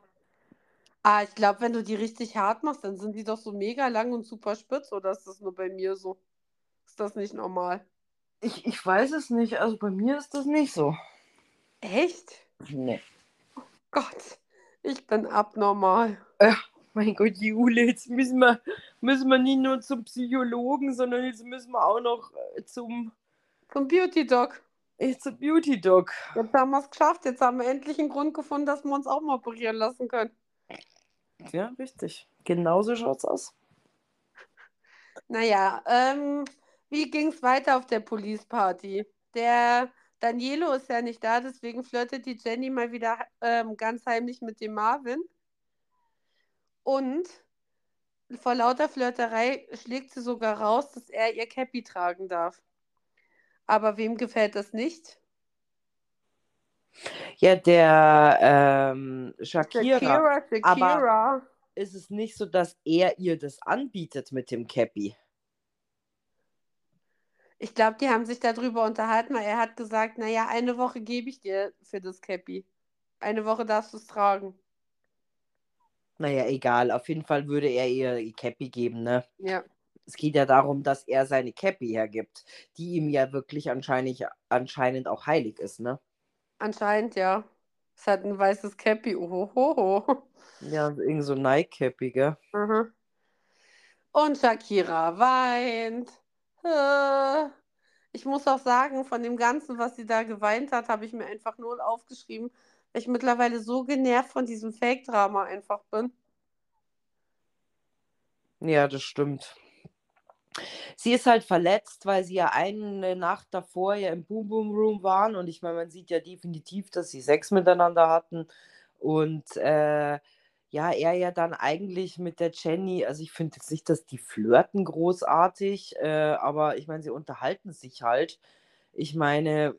Ah, ich glaube, wenn du die richtig hart machst, dann sind die doch so mega lang und super spitz, oder ist das nur bei mir so? Ist das nicht normal?
Ich, ich weiß es nicht, also bei mir ist das nicht so.
Echt?
Nee.
Gott, ich bin abnormal.
Mein Gott, Jule, jetzt müssen wir, müssen wir nicht nur zum Psychologen, sondern jetzt müssen wir auch noch äh, zum,
Zum Beauty Dog.
Äh, zum Beauty Dog.
Jetzt haben wir es geschafft. Jetzt haben wir endlich einen Grund gefunden, dass wir uns auch mal operieren lassen können.
Ja, richtig. Genauso schaut's aus.
Naja, ähm, wie ging es weiter auf der Police Party? Der Danielo ist ja nicht da, deswegen flirtet die Jenny mal wieder ähm, ganz heimlich mit dem Marvin. Und vor lauter Flirterei schlägt sie sogar raus, dass er ihr Cappy tragen darf. Aber wem gefällt das nicht?
Ja, der ähm, Shakira.
Shakira, Shakira.
Ist es nicht so, dass er ihr das anbietet mit dem Cappy?
Ich glaube, die haben sich darüber unterhalten, weil er hat gesagt, naja, eine Woche gebe ich dir für das Cappy. Eine Woche darfst du es tragen.
Naja, egal. Auf jeden Fall würde er ihr die Cappy geben, ne?
Ja.
Es geht ja darum, dass er seine Cappy hergibt, die ihm ja wirklich anscheinend, anscheinend auch heilig ist, ne?
Anscheinend, ja. Es hat ein weißes Cappy. Ohoho.
Ja, irgend so Nike-Cappy, gell?
Mhm. Und Shakira weint. Ich muss auch sagen, von dem Ganzen, was sie da geweint hat, habe ich mir einfach nur aufgeschrieben, weil ich mittlerweile so genervt von diesem Fake-Drama einfach bin.
Ja, das stimmt. Sie ist halt verletzt, weil sie ja eine Nacht davor ja im Boom Boom Room waren und ich meine, man sieht ja definitiv, dass sie Sex miteinander hatten und äh, ja, er ja dann eigentlich mit der Jenny, also ich finde jetzt nicht, dass die flirten großartig, äh, aber ich meine, sie unterhalten sich halt. Ich meine,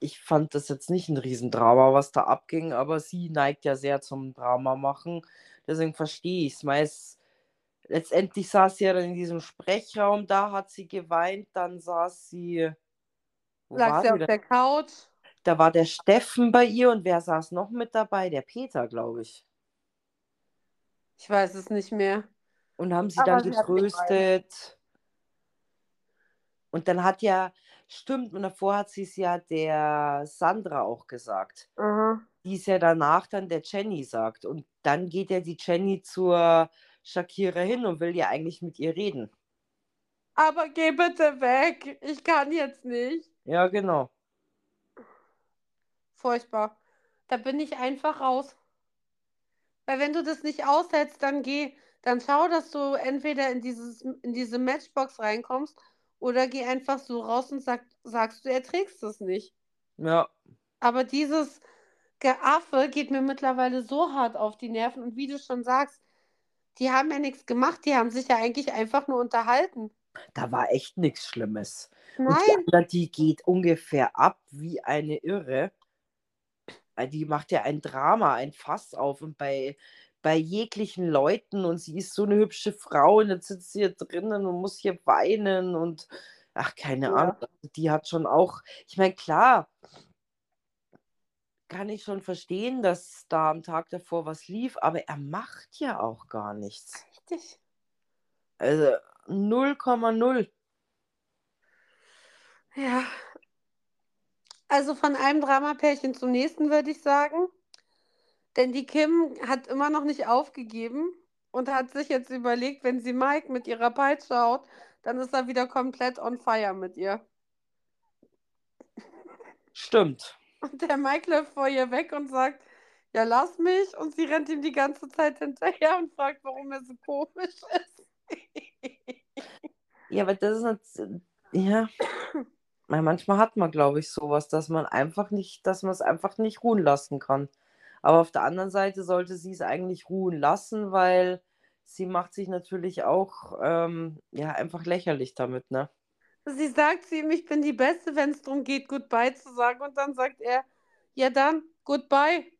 ich fand das jetzt nicht ein Riesendrama, was da abging, aber sie neigt ja sehr zum Drama machen. Deswegen verstehe ich es. Meist letztendlich saß sie ja dann in diesem Sprechraum, da hat sie geweint, dann saß sie.
Lag sie auf der Couch.
Da war der Steffen bei ihr und wer saß noch mit dabei? Der Peter, glaube ich.
Ich weiß es nicht mehr.
Und haben sie
Aber
dann
sie
getröstet. Und dann hat ja, stimmt, und davor hat sie es ja der Sandra auch gesagt,
Aha.
die es ja danach dann der Jenny sagt. Und dann geht ja die Jenny zur Shakira hin und will ja eigentlich mit ihr reden.
Aber geh bitte weg. Ich kann jetzt nicht.
Ja, genau.
Furchtbar. Da bin ich einfach raus. Weil wenn du das nicht aushältst, dann geh, dann schau, dass du entweder in dieses, in diese Matchbox reinkommst oder geh einfach so raus und sag, sagst, du erträgst es nicht.
Ja,
Aber dieses Geaffe geht mir mittlerweile so hart auf die Nerven. Und wie du schon sagst, die haben ja nichts gemacht, die haben sich ja eigentlich einfach nur unterhalten.
da war echt nichts Schlimmes. Und die
Nein,
andere, die geht ungefähr ab wie eine Irre. Äh, Die macht ja ein Drama, ein Fass auf und bei, bei jeglichen Leuten und sie ist so eine hübsche Frau und jetzt sitzt sie hier drinnen und muss hier weinen und ach, keine
Ja.
Ahnung. also Die hat schon auch, ich meine, klar, kann ich schon verstehen, dass da am Tag davor was lief, aber er macht ja auch gar nichts.
richtig.
Also 0,0.
Ja. Also von einem Dramapärchen zum nächsten würde ich sagen. Denn die Kim hat immer noch nicht aufgegeben und hat sich jetzt überlegt, wenn sie Mike mit ihrer Peitsche haut, dann ist er wieder komplett on fire mit ihr.
Stimmt.
Und der Mike läuft vor ihr weg und sagt, ja, lass mich. Und sie rennt ihm die ganze Zeit hinterher und fragt, warum er so komisch ist.
Ja, aber das ist nicht, ja. Manchmal hat man, glaube ich, sowas, dass man einfach nicht, dass man es einfach nicht ruhen lassen kann. Aber auf der anderen Seite sollte sie es eigentlich ruhen lassen, weil sie macht sich natürlich auch ähm, ja, einfach lächerlich damit, ne?
Sie sagt zu ihm, ich bin die Beste, wenn es darum geht, Goodbye zu sagen. Und dann sagt er, ja dann, Goodbye.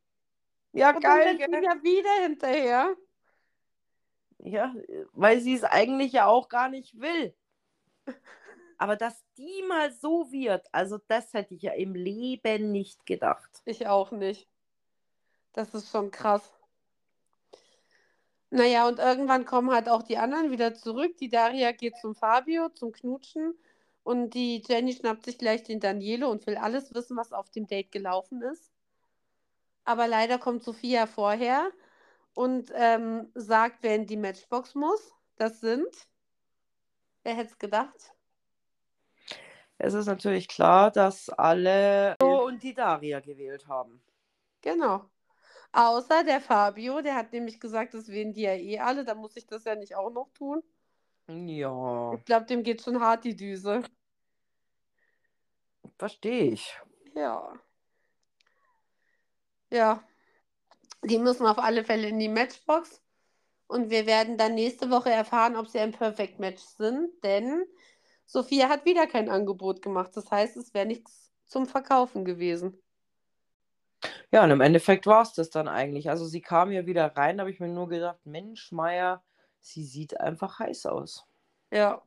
Ja,
Und
geil,
dann rennt ja wieder hinterher.
Ja, weil sie es eigentlich ja auch gar nicht will. Aber dass die mal so wird, also das hätte ich ja im Leben nicht gedacht.
Ich auch nicht. Das ist schon krass. Naja, und irgendwann kommen halt auch die anderen wieder zurück. Die Daria geht zum Fabio, zum Knutschen. Und die Jenny schnappt sich gleich den Danielo und will alles wissen, was auf dem Date gelaufen ist. Aber leider kommt Sophia vorher und ähm, sagt, wer in die Matchbox muss. Das sind. Wer hätte es gedacht?
Es ist natürlich klar, dass alle und die Daria gewählt haben.
Genau. Außer der Fabio, der hat nämlich gesagt, das wählen die ja eh alle, da muss ich das ja nicht auch noch tun.
Ja,
Ich glaube, dem geht schon hart die Düse.
verstehe ich.
Ja. Ja. Die müssen auf alle Fälle in die Matchbox. Und wir werden dann nächste Woche erfahren, ob sie ein Perfect Match sind, denn Sophia hat wieder kein Angebot gemacht. Das heißt, es wäre nichts zum Verkaufen gewesen.
Ja, und im Endeffekt war es das dann eigentlich. Also sie kam ja wieder rein, da habe ich mir nur gedacht, Mensch, Meier, sie sieht einfach heiß aus.
Ja.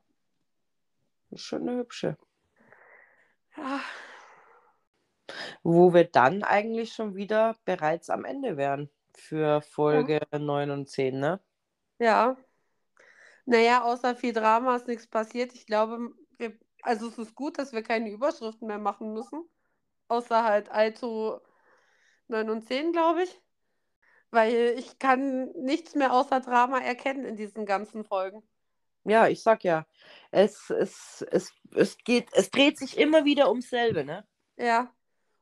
Eine schöne, hübsche.
Ja,
Wo wir dann eigentlich schon wieder bereits am Ende wären für Folge 9 und 10, ne?
Ja. Naja, außer viel Drama ist nichts passiert. Ich glaube, wir, also es ist gut, dass wir keine Überschriften mehr machen müssen. Außer halt Alto 9 und 10, glaube ich. Weil ich kann nichts mehr außer Drama erkennen in diesen ganzen Folgen.
Ja, ich sag ja, es, es, es, es geht, es dreht sich immer wieder ums selbe, ne?
Ja.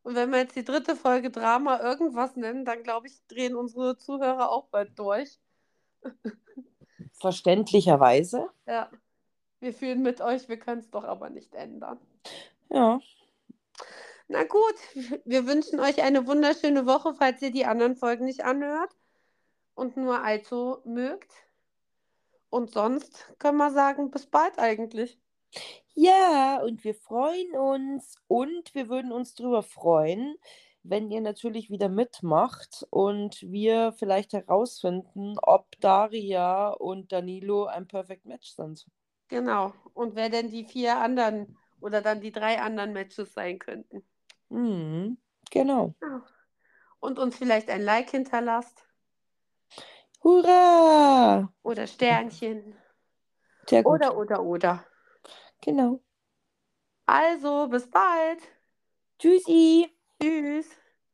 Und wenn wir jetzt die dritte Folge Drama irgendwas nennen, dann glaube ich, drehen unsere Zuhörer auch bald durch.
Verständlicherweise.
Ja. Wir fühlen mit euch, wir können es doch aber nicht ändern.
Ja.
Na gut, wir wünschen euch eine wunderschöne Woche, falls ihr die anderen Folgen nicht anhört und nur allzu mögt. Und sonst können wir sagen, bis bald eigentlich.
Ja, und wir freuen uns und wir würden uns darüber freuen, wenn ihr natürlich wieder mitmacht und wir vielleicht herausfinden, ob Daria und Danilo ein Perfect Match sind.
Genau. Und wer denn die vier anderen oder dann die drei anderen Matches sein könnten.
Mhm, genau.
Und uns vielleicht ein Like hinterlasst
Hurra!
oder Sternchen
Sehr gut.
oder oder oder.
Genau.
Also, bis bald.
Tschüssi.
Tschüss.